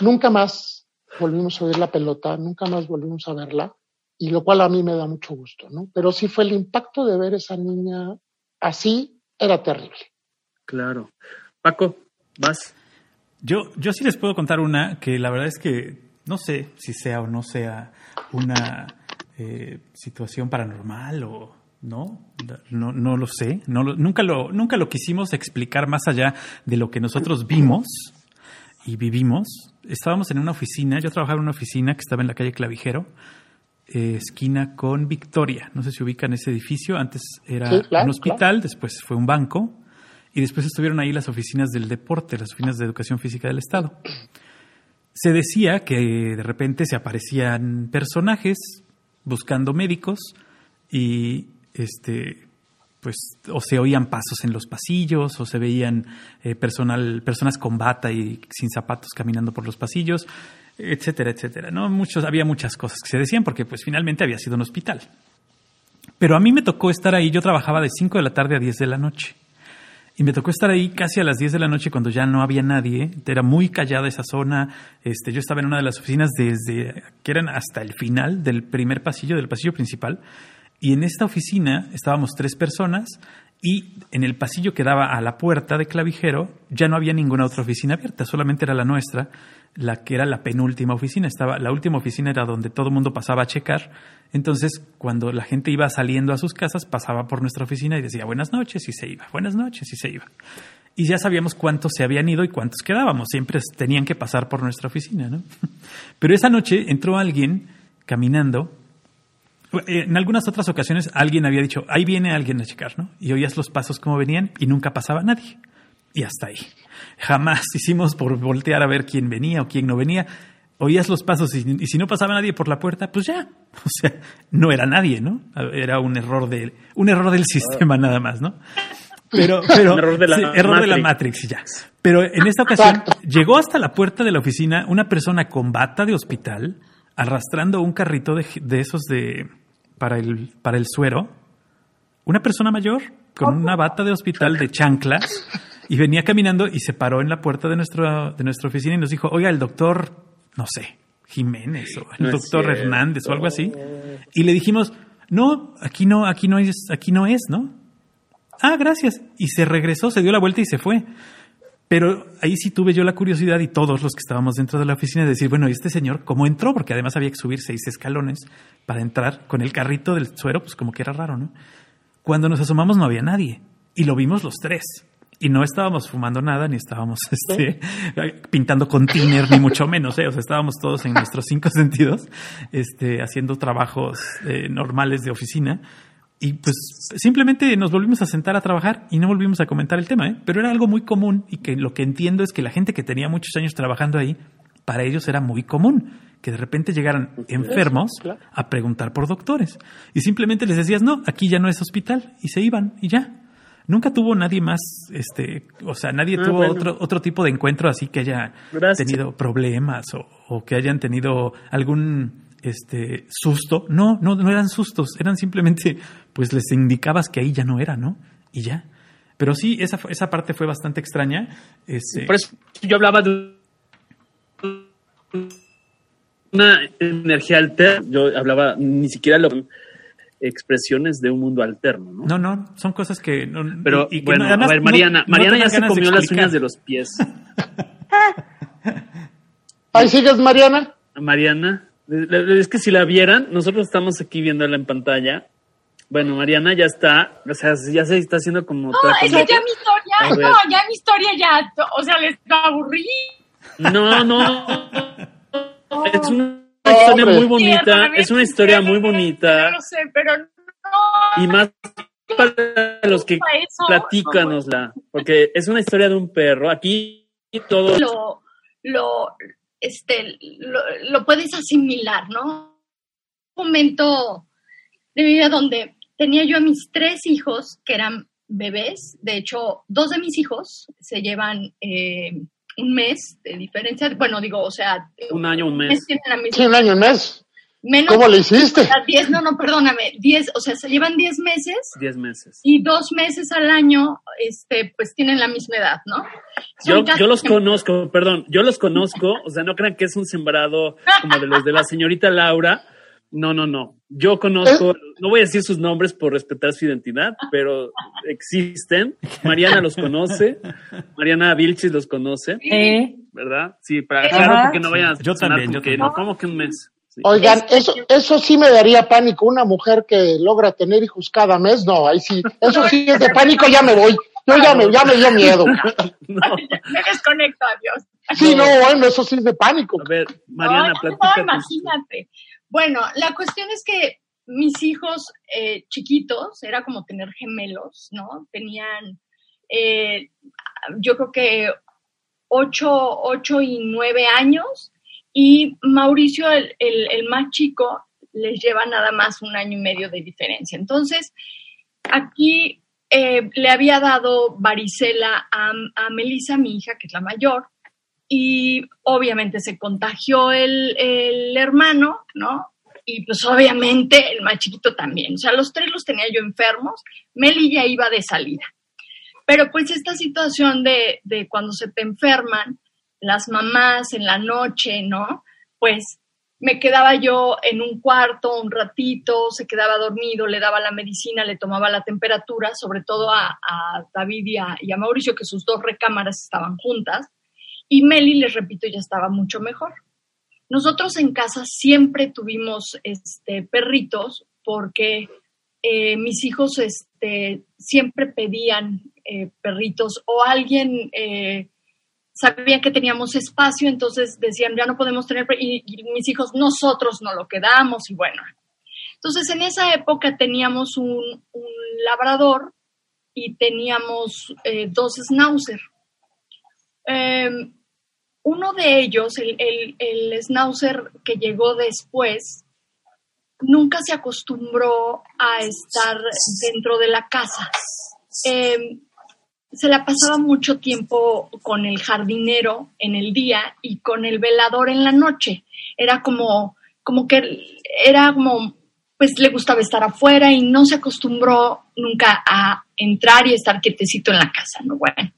Nunca más volvimos a oír la pelota, nunca más volvimos a verla, y lo cual a mí me da mucho gusto, ¿no? Pero sí fue el impacto de ver esa niña así, era terrible. Claro. Paco, vas. Yo, yo sí les puedo contar una que la verdad es que no sé si sea o no sea una eh, situación paranormal o no, no, no lo sé, no nunca, lo, nunca lo quisimos explicar más allá de lo que nosotros vimos y vivimos. Estábamos en una oficina, yo trabajaba en una oficina que estaba en la calle Clavijero, eh, esquina con Victoria. No sé si ubican ese edificio, antes era un hospital, después fue un banco y después estuvieron ahí las oficinas del deporte, las oficinas de educación física del Estado se decía que de repente se aparecían personajes buscando médicos y este pues o se oían pasos en los pasillos o se veían eh, personal personas con bata y sin zapatos caminando por los pasillos etcétera etcétera no muchos había muchas cosas que se decían porque pues finalmente había sido un hospital. Pero a mí me tocó estar ahí yo trabajaba de 5 de la tarde a 10 de la noche y me tocó estar ahí casi a las 10 de la noche cuando ya no había nadie. Era muy callada esa zona. Este, yo estaba en una de las oficinas desde que eran hasta el final del primer pasillo, del pasillo principal. Y en esta oficina estábamos tres personas y en el pasillo que daba a la puerta de clavijero ya no había ninguna otra oficina abierta, solamente era la nuestra la que era la penúltima oficina. Estaba, la última oficina era donde todo el mundo pasaba a checar. Entonces, cuando la gente iba saliendo a sus casas, pasaba por nuestra oficina y decía buenas noches y se iba, buenas noches y se iba. Y ya sabíamos cuántos se habían ido y cuántos quedábamos. Siempre tenían que pasar por nuestra oficina, ¿no? Pero esa noche entró alguien caminando. En algunas otras ocasiones alguien había dicho, ahí viene alguien a checar, ¿no? Y oías los pasos como venían y nunca pasaba nadie. Y hasta ahí. Jamás hicimos por voltear a ver quién venía o quién no venía. Oías los pasos y, si no pasaba nadie por la puerta, pues ya. O sea, no era nadie, ¿no? Era un error, de, un error del sistema nada más, ¿no? Pero, pero error de la, error de la Matrix, ya. Pero en esta ocasión llegó hasta la puerta de la oficina una persona con bata de hospital arrastrando un carrito de, de esos de para el para el suero. Una persona mayor con una bata de hospital de chanclas y venía caminando y se paró en la puerta de, nuestro, de nuestra oficina y nos dijo, oiga, el doctor, no sé, Jiménez o el doctor Hernández o algo así. Y le dijimos, no, aquí no, aquí no es, aquí no es, ¿no? Ah, gracias. Y se regresó, se dio la vuelta y se fue. Pero ahí sí tuve yo la curiosidad y todos los que estábamos dentro de la oficina de decir, bueno, ¿y este señor cómo entró? Porque además había que subir seis escalones para entrar con el carrito del suero, pues como que era raro, ¿no? Cuando nos asomamos no había nadie y lo vimos los tres. Y no estábamos fumando nada, ni estábamos este, pintando con tiner, ni mucho menos. ¿eh? O sea, estábamos todos en nuestros cinco sentidos, este, haciendo trabajos eh, normales de oficina. Y pues simplemente nos volvimos a sentar a trabajar y no volvimos a comentar el tema, ¿eh? pero era algo muy común y que lo que entiendo es que la gente que tenía muchos años trabajando ahí, para ellos era muy común que de repente llegaran enfermos a preguntar por doctores. Y simplemente les decías, no, aquí ya no es hospital, y se iban, y ya. Nunca tuvo nadie más, este, o sea, nadie ah, tuvo otro, otro tipo de encuentro así que haya tenido problemas o, o, que hayan tenido algún este susto. No, no, no eran sustos, eran simplemente, pues les indicabas que ahí ya no era, ¿no? Y ya. Pero sí, esa, esa parte fue bastante extraña. Este, Por eso yo hablaba de una energía alterna. Yo hablaba ni siquiera lo expresiones de un mundo alterno, ¿no? No, no, son cosas que... Pero bueno, a ver, Mariana, Mariana ya se comió las uñas de los pies. ¿Ahí sigues, Mariana? Mariana, es que si la vieran, nosotros estamos aquí viéndola en pantalla. Bueno, Mariana ya está, o sea, ya se está haciendo como... No, es que ya mi historia, no, ya mi historia ya, o sea, les aburrí. No, no, es una historia muy bonita, es una historia muy bonita. No sé, pero no. Y más para los que platícanosla, porque es una historia de un perro. Aquí todo lo, lo, este, lo, puedes asimilar, ¿no? Un momento de mi vida donde tenía yo a mis tres hijos que eran bebés. De hecho, dos de mis hijos se llevan eh, un mes de diferencia. Bueno, digo, o sea, un año, un mes. un año, un mes. ¿Cómo le hiciste? Diez, no, no, perdóname, diez, o sea, se llevan diez meses. Diez meses. Y dos meses al año, este, pues tienen la misma edad, ¿no? Yo, yo, los conozco, perdón, yo los conozco, o sea, no crean que es un sembrado como de los de la señorita Laura. No, no, no. Yo conozco, ¿Eh? no voy a decir sus nombres por respetar su identidad, pero existen. Mariana los conoce, Mariana Vilchis los conoce, ¿verdad? Sí, para claro, porque no vayan a Yo también, yo también. ¿Cómo que un mes? Oigan, eso, eso sí me daría pánico. Una mujer que logra tener hijos cada mes, no, ahí sí, eso sí es de pánico, ya me voy. Yo ya me, ya me dio miedo. Me desconecto, adiós. Sí, no, bueno, eso sí es de pánico. A ver, Mariana, no, imagínate. Bueno, la cuestión es que mis hijos eh, chiquitos, era como tener gemelos, ¿no? Tenían, eh, yo creo que ocho, ocho y nueve años y Mauricio, el, el, más chico, les lleva nada más un año y medio de diferencia. Entonces, aquí eh, le había dado varicela a, a Melissa, mi hija, que es la mayor, y obviamente se contagió el, el, hermano, ¿no? Y pues obviamente el más chiquito también. O sea, los tres los tenía yo enfermos. Meli ya iba de salida. Pero pues esta situación de, de cuando se te enferman, las mamás en la noche, ¿no? Pues me quedaba yo en un cuarto un ratito, se quedaba dormido, le daba la medicina, le tomaba la temperatura, sobre todo a, David y a, Mauricio, que sus dos recámaras estaban juntas, y Meli, les repito, ya estaba mucho mejor. Nosotros en casa siempre tuvimos este, perritos porque eh, mis hijos este, siempre pedían eh, perritos o alguien eh, sabían que teníamos espacio, entonces decían, ya no podemos tener, y, mis hijos, nosotros no lo quedamos, y bueno. Entonces, en esa época teníamos un, labrador y teníamos eh, dos schnauzer. Em, uno de ellos, el, el, schnauzer que llegó después, nunca se acostumbró a estar dentro de la casa. Eh, se la pasaba mucho tiempo con el jardinero en el día y con el velador en la noche. Era como, como que era como, pues le gustaba estar afuera y no se acostumbró nunca a entrar y estar quietecito en la casa, ¿no? Bueno.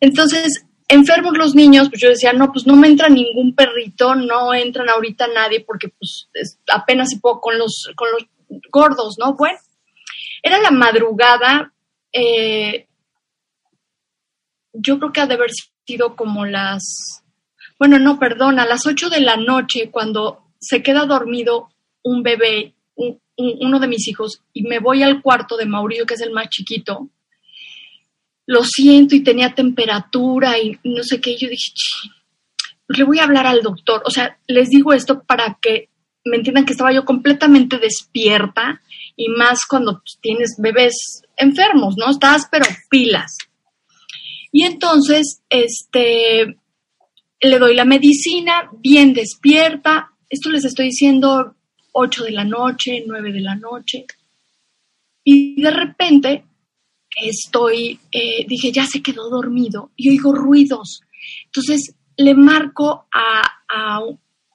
Entonces, enfermos los niños, pues yo decía, no, pues no me entra ningún perrito, no entran ahorita nadie porque pues apenas se puedo con los, con los gordos, ¿no? Bueno, era la madrugada, eh, yo creo que ha de haber sido como las, bueno, no, perdón, a las 8 de la noche cuando se queda dormido un bebé, uno de mis hijos, y me voy al cuarto de Mauricio, que es el más chiquito, lo siento y tenía temperatura y no sé qué, yo dije, pues le voy a hablar al doctor. O sea, les digo esto para que me entiendan que estaba yo completamente despierta y más cuando tienes bebés enfermos, ¿no? Estás pero pilas. Y entonces, este, le doy la medicina, bien despierta. Esto les estoy diciendo 8 de la noche, 9 de la noche. Y de repente estoy, eh, dije, ya se quedó dormido y oigo ruidos. Entonces le marco a, a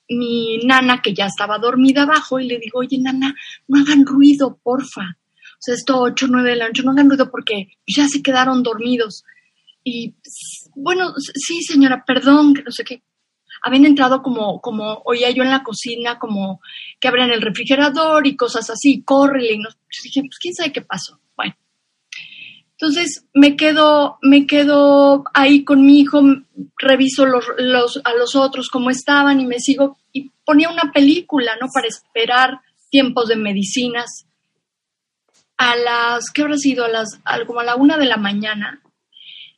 mi nana que ya estaba dormida abajo y le digo, oye, nana, no hagan ruido, porfa. O sea, esto 8, 9 de la noche, no hagan ruido porque ya se quedaron dormidos. Y bueno, sí, señora, perdón, que no sé qué. Habían entrado como, como oía yo en la cocina, como que abren el refrigerador y cosas así, corre y no. Dije, pues quién sabe qué pasó. Bueno. Entonces me quedo, me quedo ahí con mi hijo, reviso los, los, a los otros cómo estaban y me sigo y ponía una película, ¿no? Para esperar tiempos de medicinas. A las, ¿qué habrá sido? A las, como a la una de la mañana,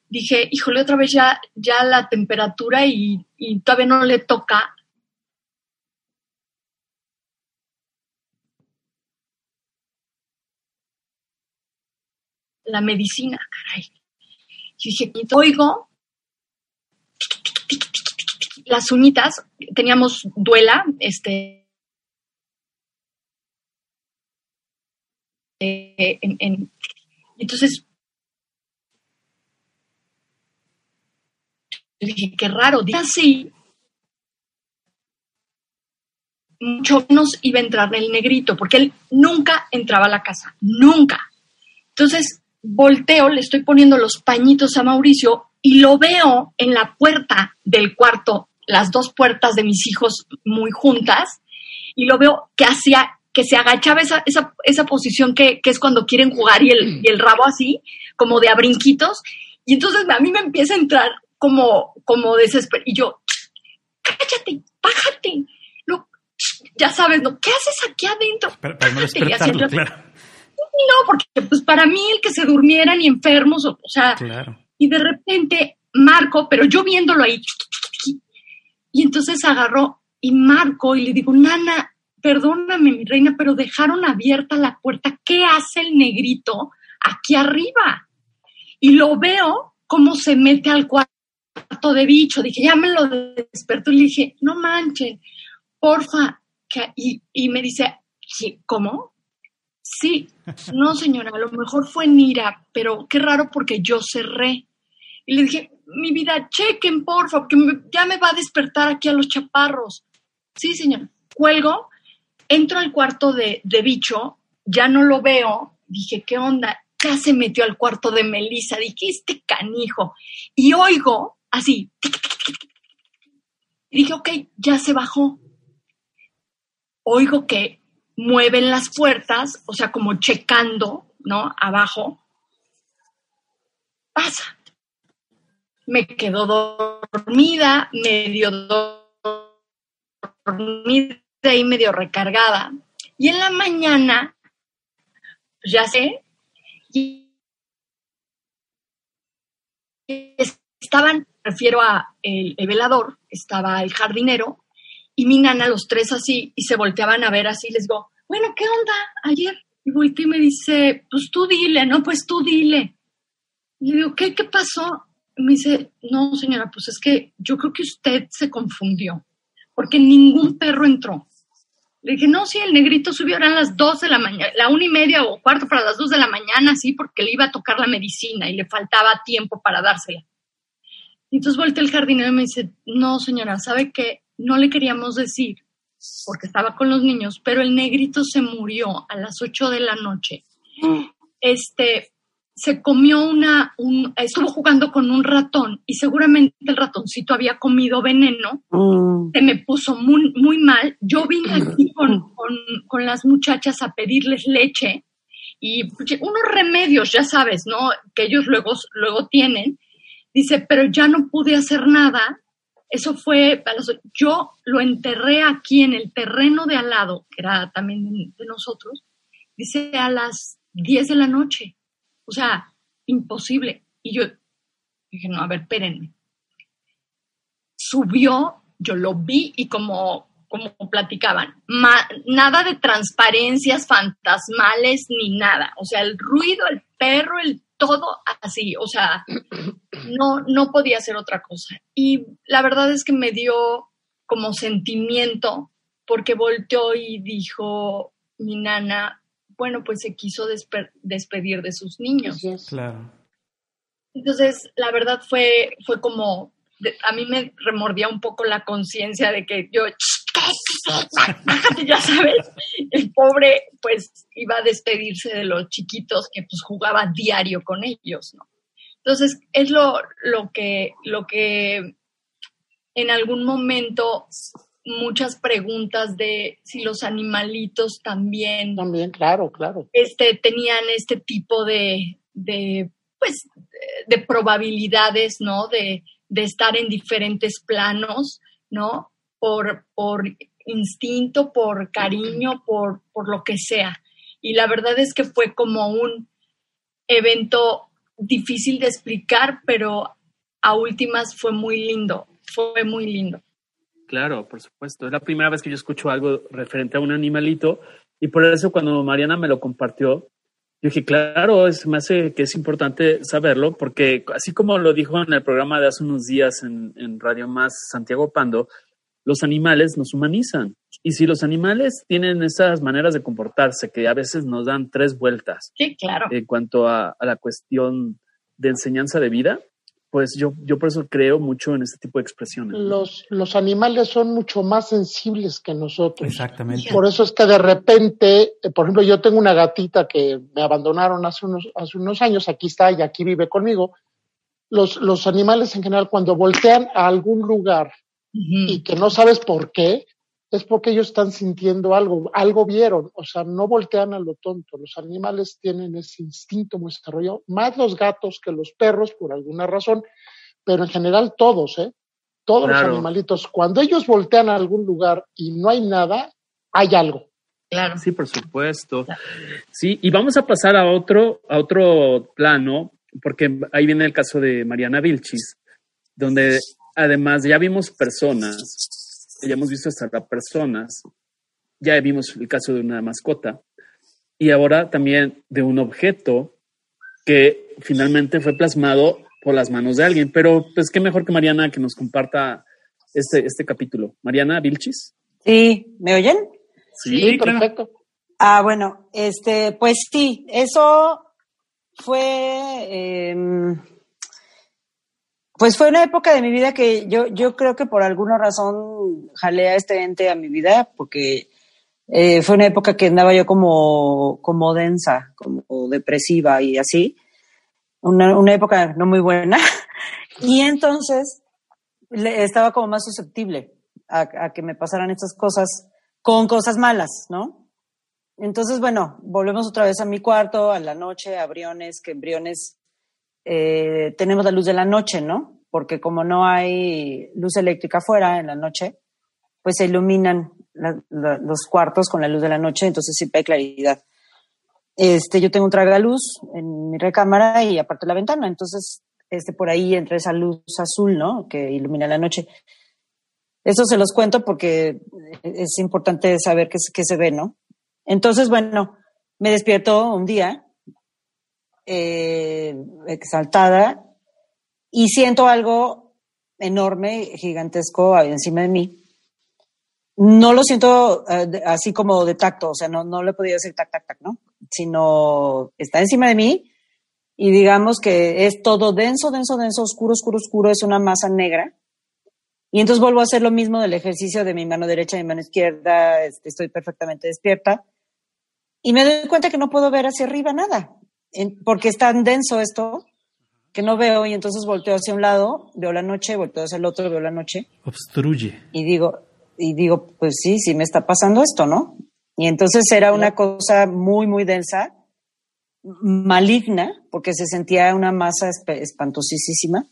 dije, híjole, otra vez ya, ya la temperatura y, y todavía no le toca. La medicina, caray. Y dije, oigo, las uñitas, teníamos duela, este, eh, en, en, entonces dije, qué raro, dije así, mucho menos iba a entrar el negrito, porque él nunca entraba a la casa, nunca. Entonces, volteo, le estoy poniendo los pañitos a Mauricio y lo veo en la puerta del cuarto, las dos puertas de mis hijos muy juntas, y lo veo que hacía, que se agachaba esa, esa, esa posición que, que, es cuando quieren jugar y el, y el rabo así, como de a brinquitos, y entonces a mí me empieza a entrar como, como desesperado. Y yo, cállate, bájate. ya sabes, ¿no? ¿Qué haces aquí adentro? No despertarlo, claro. No, porque pues para mí el que se durmieran y enfermos, o, o sea, Claro. y de repente marco, pero yo viéndolo ahí, y entonces agarró y marco y le digo, Nana, perdóname, mi reina, pero dejaron abierta la puerta. ¿Qué hace el negrito aquí arriba? Y lo veo cómo se mete al cuarto de bicho. Dije, ya me lo despertó y le dije, no manches, porfa. Y, y me dice, "¿Sí? ¿cómo? Sí, no señora, a lo mejor fue Nira, pero qué raro porque yo cerré. Y le dije, mi vida, chequen, porfa, porque ya me va a despertar aquí a los chaparros. Sí, señora. Cuelgo, entro al cuarto de, de bicho, ya no lo veo. Dije, ¿qué onda? Ya se metió al cuarto de Melissa. Dije, este canijo. Y oigo así. Y dije, ok, ya se bajó. Oigo que mueven las puertas, o sea, como checando, ¿no? Abajo. Pasa. Me quedo dormida, medio dormida y medio recargada. Y en la mañana, pues ya sé, estaban, refiero a el, el velador, estaba el jardinero y mi nana, los tres así, y se volteaban a ver así, les digo, bueno, ¿qué onda ayer? Y volteé y me dice, pues tú dile, no, pues tú dile. Y le digo, ¿qué, qué pasó? Y me dice, no, señora, pues es que yo creo que usted se confundió, porque ningún perro entró. Le dije, no, sí, el negrito subió, eran las dos de la mañana, la una y media o cuarto para las dos de la mañana, sí, porque le iba a tocar la medicina y le faltaba tiempo para dársela. Y entonces volteé el jardinero y me dice, no, señora, ¿sabe qué? No le queríamos decir, porque estaba con los niños, pero el negrito se murió a las ocho de la noche. Este, se comió una, un, estuvo jugando con un ratón y seguramente el ratoncito había comido veneno Mm. se me puso muy, muy mal. Yo vine aquí con, con, con las muchachas a pedirles leche y unos remedios, ya sabes, ¿no? Que ellos luego, luego tienen. Dice, pero ya no pude hacer nada. Eso fue, yo lo enterré aquí en el terreno de al lado, que era también de nosotros, dice a las 10 de la noche. O sea, imposible. Y yo dije, no, a ver, espérenme. Subió, yo lo vi y como como platicaban, nada de transparencias fantasmales ni nada, o sea, el ruido, el perro, el todo así, o sea, no, no podía ser otra cosa. Y la verdad es que me dio como sentimiento porque volteó y dijo mi nana, bueno, pues se quiso despedir de sus niños. Claro. Entonces, la verdad fue, fue como, a mí me remordía un poco la conciencia de que yo, ya sabes, el pobre pues iba a despedirse de los chiquitos que pues jugaba diario con ellos, ¿no? Entonces, es lo, lo, que, lo que en algún momento muchas preguntas de si los animalitos también. También, claro, claro. Este, tenían este tipo de, de pues, de probabilidades, ¿no? De, de estar en diferentes planos, ¿no? Por, por instinto, por cariño, por, por lo que sea. Y la verdad es que fue como un evento difícil de explicar, pero a últimas fue muy lindo, fue muy lindo. Claro, por supuesto. Es la primera vez que yo escucho algo referente a un animalito y por eso cuando Mariana me lo compartió, dije, claro, es, me hace que es importante saberlo porque así como lo dijo en el programa de hace unos días en Radio Más Santiago Pando, los animales nos humanizan. Y si los animales tienen esas maneras de comportarse que a veces nos dan tres vueltas sí, claro. en cuanto a, la cuestión de enseñanza de vida, pues yo, yo por eso creo mucho en este tipo de expresiones. Los, los animales son mucho más sensibles que nosotros. Exactamente. Por eso es que de repente, eh, por ejemplo, yo tengo una gatita que me abandonaron hace unos, hace unos años, aquí está y aquí vive conmigo. Los, los animales en general, cuando voltean a algún lugar y que no sabes por qué, es porque ellos están sintiendo algo, algo vieron, o sea, no voltean a lo tonto. Los animales tienen ese instinto muy desarrollado, más los gatos que los perros por alguna razón, pero en general todos, ¿eh? Todos los animalitos, cuando ellos voltean a algún lugar y no hay nada, hay algo. Claro. Sí, por supuesto. Sí, y vamos a pasar a otro, a otro plano, porque ahí viene el caso de Mariana Vilchis, donde además ya vimos personas, ya hemos visto hasta personas, ya vimos el caso de una mascota y ahora también de un objeto que finalmente fue plasmado por las manos de alguien. Pero pues qué mejor que Mariana que nos comparta este, este capítulo. Mariana Vilchis. Sí, ¿me oyen? Sí, perfecto. Ah, bueno, este, pues sí, eso fue em, pues fue una época de mi vida que yo, yo creo que por alguna razón jalé a este ente a mi vida, porque eh, fue una época que andaba yo como, como densa, como depresiva y así. Una, una época no muy buena. y entonces estaba como más susceptible a, a, que me pasaran estas cosas con cosas malas, ¿no? Entonces, bueno, volvemos otra vez a mi cuarto, a la noche, a Briones, que Briones eh, tenemos la luz de la noche, ¿no? Porque como no hay luz eléctrica afuera en la noche, pues se iluminan los cuartos con la luz de la noche, entonces siempre hay claridad. Este, yo tengo un tragaluz en mi recámara y aparte la ventana, entonces este, por ahí entra esa luz azul, ¿no? Que ilumina la noche. Eso se los cuento porque es importante saber qué, qué se ve, ¿no? Entonces, bueno, me despierto un día eh, exaltada y siento algo enorme, gigantesco encima de mí. No lo siento eh, así como de tacto, o sea, no, no le podía decir tac, tac, tac, ¿no? Sino está encima de mí y digamos que es todo denso, denso, denso, oscuro, oscuro, oscuro, es una masa negra. Y entonces vuelvo a hacer lo mismo del ejercicio de mi mano derecha y mi mano izquierda, este, estoy perfectamente despierta. Y me doy cuenta que no puedo ver hacia arriba nada porque es tan denso esto que no veo y entonces volteo hacia un lado, veo la noche, volteo hacia el otro, veo la noche. Obstruye. Y digo, y digo, pues sí, sí me está pasando esto, ¿no? Y entonces era una cosa muy, muy densa, maligna, porque se sentía una masa espantosísima.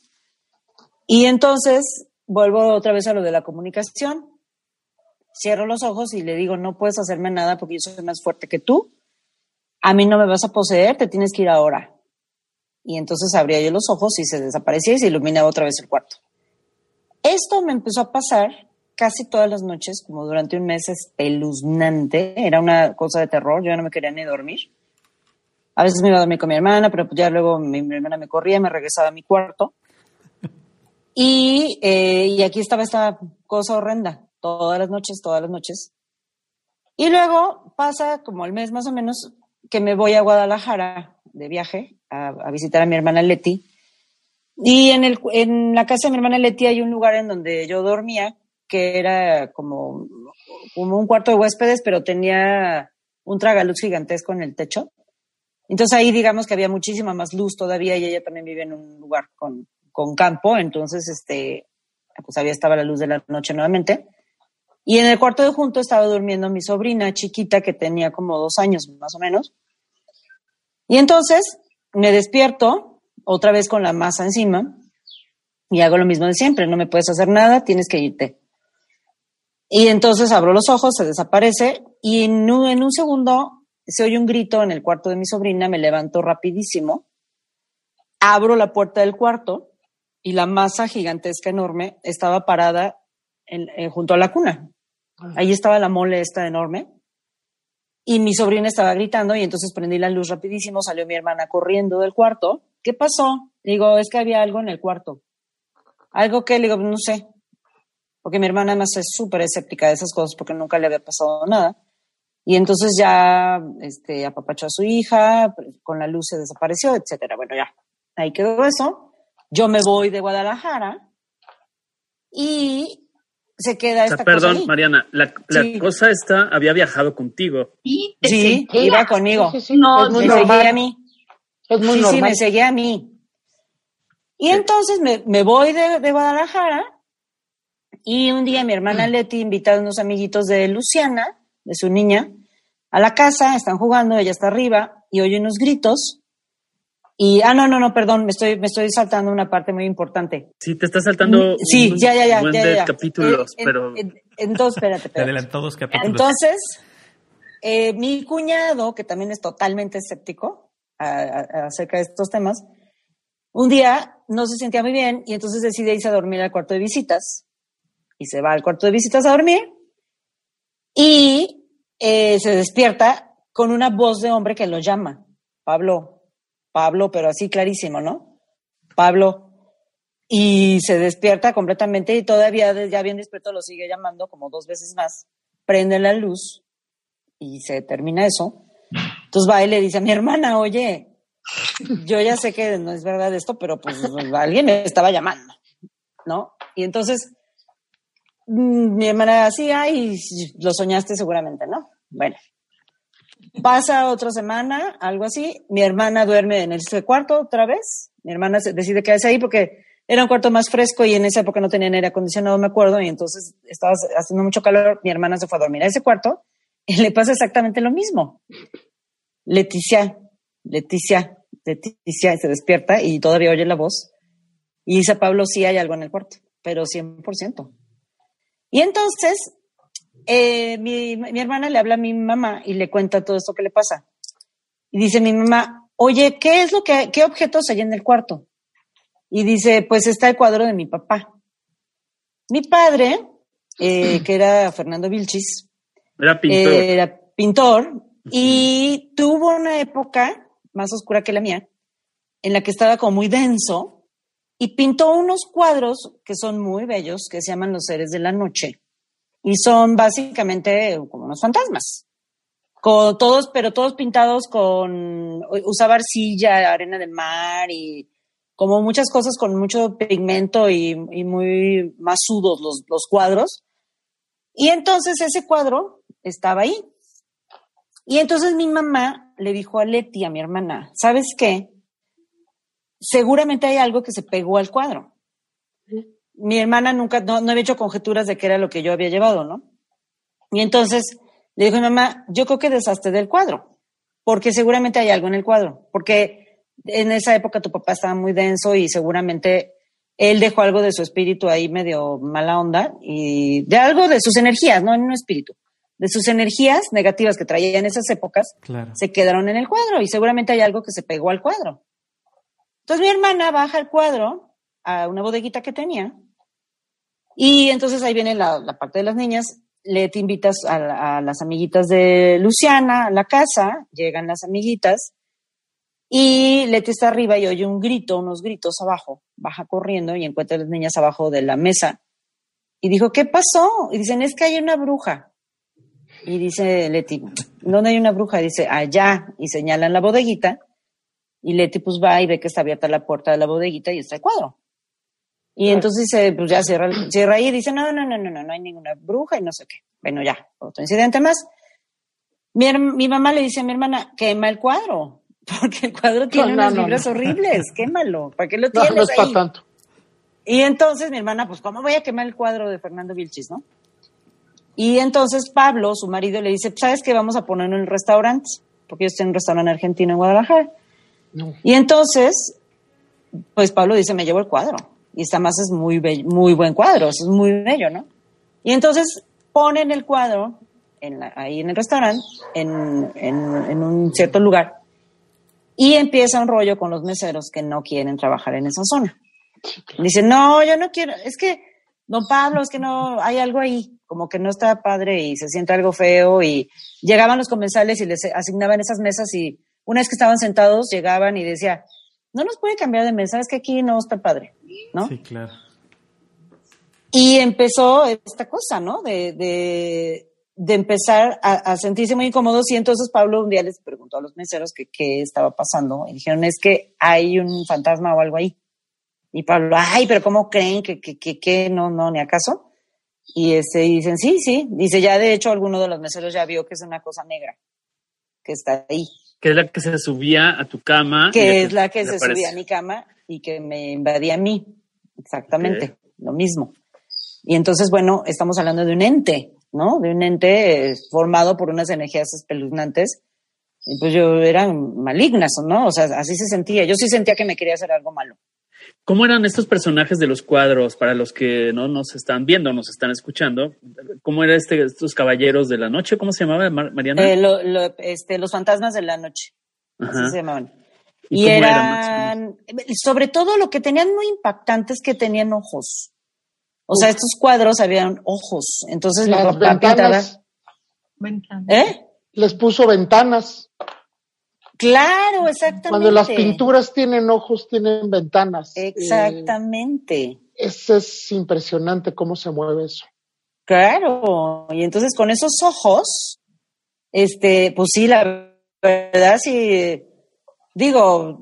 Y entonces vuelvo otra vez a lo de la comunicación. Cierro los ojos y le digo, no puedes hacerme nada porque yo soy más fuerte que tú. A mí no me vas a poseer, te tienes que ir ahora. Y entonces abría yo los ojos y se desaparecía y se iluminaba otra vez el cuarto. Esto me empezó a pasar casi todas las noches, como durante un mes espeluznante. Era una cosa de terror, yo no me quería ni dormir. A veces me iba a dormir con mi hermana, pero ya luego mi, hermana me corría, me regresaba a mi cuarto. Y, eh, y aquí estaba esta cosa horrenda, todas las noches, todas las noches. Y luego pasa como el mes más o menos que me voy a Guadalajara de viaje a, visitar a mi hermana Leti. Y en, el, en la casa de mi hermana Leti hay un lugar en donde yo dormía, que era como, como un cuarto de huéspedes, pero tenía un tragaluz gigantesco en el techo. Entonces ahí digamos que había muchísima más luz todavía y ella también vive en un lugar con, con campo, entonces este, pues había estaba la luz de la noche nuevamente. Y en el cuarto de junto estaba durmiendo mi sobrina chiquita que tenía como dos años más o menos. Y entonces me despierto otra vez con la masa encima y hago lo mismo de siempre, no me puedes hacer nada, tienes que irte. Y entonces abro los ojos, se desaparece y en un, en un segundo se oye un grito en el cuarto de mi sobrina, me levanto rapidísimo, abro la puerta del cuarto y la masa gigantesca enorme estaba parada en, eh, junto a la cuna. Ah. Ahí estaba la mole esta enorme. Y mi sobrina estaba gritando y entonces prendí la luz rapidísimo, salió mi hermana corriendo del cuarto. ¿Qué pasó? Digo, es que había algo en el cuarto. Algo que, le digo, no sé. Porque mi hermana además es súper escéptica de esas cosas porque nunca le había pasado nada. Y entonces ya este, apapachó a su hija, con la luz se desapareció, etcétera. Bueno, ya, ahí quedó eso. Yo me voy de Guadalajara y se queda esta Perdón, Mariana, la, cosa esta había viajado contigo. Sí, iba conmigo. no, me seguía a mí. Es muy sí, sí, me seguía a mí. Y entonces me, me voy de, de, Guadalajara y un día mi hermana mm. Leti invita a unos amiguitos de Luciana de su niña a la casa, están jugando, ella está arriba y oye unos gritos. Y, ah, no, no, no, perdón, me estoy, me estoy saltando una parte muy importante. Sí, te está saltando. Mm, sí, ya, ya, ya, ya, ya, capítulos, pero. entonces, espérate, adelantó dos capítulos. Entonces, eh, mi cuñado, que también es totalmente escéptico acerca de estos temas, un día no se sentía muy bien y entonces decide irse a dormir al cuarto de visitas. Y se va al cuarto de visitas a dormir y eh, se despierta con una voz de hombre que lo llama. Pablo, Pablo, pero así clarísimo, ¿no? Pablo. Y se despierta completamente y todavía ya bien despierto lo sigue llamando como dos veces más. Prende la luz y se termina eso. Entonces va y le dice a mi hermana, oye, yo ya sé que no es verdad esto, pero pues alguien me estaba llamando, ¿no? Y entonces Mm, mi hermana así, ay, lo soñaste seguramente, ¿no? Bueno, pasa otra semana, algo así, mi hermana duerme en el cuarto otra vez, mi hermana decide quedarse ahí porque era un cuarto más fresco y en esa época no tenían aire acondicionado, me acuerdo, y entonces estaba haciendo mucho calor, mi hermana se fue a dormir a ese cuarto y le pasa exactamente lo mismo. Leticia, Leticia, Leticia, se despierta y todavía oye la voz y dice Pablo, sí hay algo en el cuarto, pero 100%. Y entonces, eh, mi, hermana le habla a mi mamá y le cuenta todo esto que le pasa. Y dice mi mamá, oye, ¿qué es lo que, qué objetos hay en el cuarto? Y dice, pues está el cuadro de mi papá. Mi padre, eh, que era Fernando Vilchis, era pintor. era pintor y tuvo una época más oscura que la mía, en la que estaba como muy denso y pintó unos cuadros que son muy bellos, que se llaman Los seres de la noche. Y son básicamente como unos fantasmas. Todos, pero todos pintados con, usaba arcilla, arena de mar y como muchas cosas con mucho pigmento y, muy masudos los, los cuadros. Y entonces ese cuadro estaba ahí. Y entonces mi mamá le dijo a Leti, a mi hermana, ¿sabes qué? seguramente hay algo que se pegó al cuadro. Mi hermana nunca, no, había hecho conjeturas de qué era lo que yo había llevado, ¿no? Y entonces le dijo a mi mamá, yo creo que deshazte del cuadro, porque seguramente hay algo en el cuadro, porque en esa época tu papá estaba muy denso y seguramente él dejó algo de su espíritu ahí medio mala onda y de algo de sus energías, no en un espíritu, de sus energías negativas que traía en esas épocas, se quedaron en el cuadro y seguramente hay algo que se pegó al cuadro. Entonces mi hermana baja el cuadro a una bodeguita que tenía y entonces ahí viene la, parte de las niñas. Le te invitas a, a, las amiguitas de Luciana a la casa, llegan las amiguitas y Leti está arriba y oye un grito, unos gritos abajo, baja corriendo y encuentra a las niñas abajo de la mesa. Y dijo, ¿qué pasó? Y dicen, es que hay una bruja. Y dice Leti, ¿dónde hay una bruja? Dice, allá. Y señalan la bodeguita. Y Leti pues va y ve que está abierta la puerta de la bodeguita y está el cuadro. Y entonces dice, pues ya cierra, cierra ahí y dice, no, no, no, no, no, no hay ninguna bruja y no sé qué. Bueno, ya, otro incidente más. Mi, mi mamá le dice a mi hermana, quema el cuadro. porque el cuadro tiene unas vibras horribles, quémalo, ¿para qué lo tienes no, es para tanto. Y entonces mi hermana, pues, ¿cómo voy a quemar el cuadro de Fernando Vilchis, no? Y entonces Pablo, su marido, le dice, ¿sabes qué? Vamos a ponerlo en el restaurante, porque yo estoy en un restaurante argentino en Guadalajara. Y entonces, pues Pablo dice, me llevo el cuadro. Y esta más es muy, muy buen cuadro, es muy bello, ¿no? Y entonces ponen el cuadro en ahí en el restaurante, en, en un cierto lugar, y empieza un rollo con los meseros que no quieren trabajar en esa zona. Dicen, no, yo no quiero, es que, don Pablo, es que no, hay algo ahí, como que no está padre y se siente algo feo y llegaban los comensales y les asignaban esas mesas y una vez que estaban sentados llegaban y decía, no nos puede cambiar de mesa, es que aquí no está padre, ¿no? Sí, claro. Y empezó esta cosa, ¿no? De, de, de empezar a, sentirse muy incómodos y entonces Pablo un día les preguntó a los meseros que qué estaba pasando y dijeron es que hay un fantasma o algo ahí. Y Pablo, ay, pero ¿cómo creen que, que, que, no, no, ni acaso? Y este, dicen, sí, sí. Dice, ya de hecho alguno de los meseros ya vio que es una cosa negra que está ahí. Que es la que se subía a tu cama. Que es la que se subía a mi cama y que me invadía a mí. Exactamente, lo mismo. Y entonces, bueno, estamos hablando de un ente, ¿no? De un ente eh, formado por unas energías espeluznantes. Y pues yo eran malignas, ¿no? O sea, así se sentía. Yo sí sentía que me quería hacer algo malo. ¿Cómo eran estos personajes de los cuadros para los que no nos están viendo, nos están escuchando? ¿Cómo eran este, estos caballeros de la noche? ¿Cómo se llamaba, Mariana? Eh, este, los fantasmas de la noche. Así se llamaban. Y, eran, sobre todo lo que tenían muy impactante es que tenían ojos. O sea, estos cuadros habían ojos. Entonces Las la ventanas. ¿Eh? Les puso ventanas. Claro, exactamente. Cuando las pinturas tienen ojos, tienen ventanas. Exactamente. es, es impresionante cómo se mueve eso. Claro, y entonces con esos ojos, este, pues sí, la verdad sí, digo,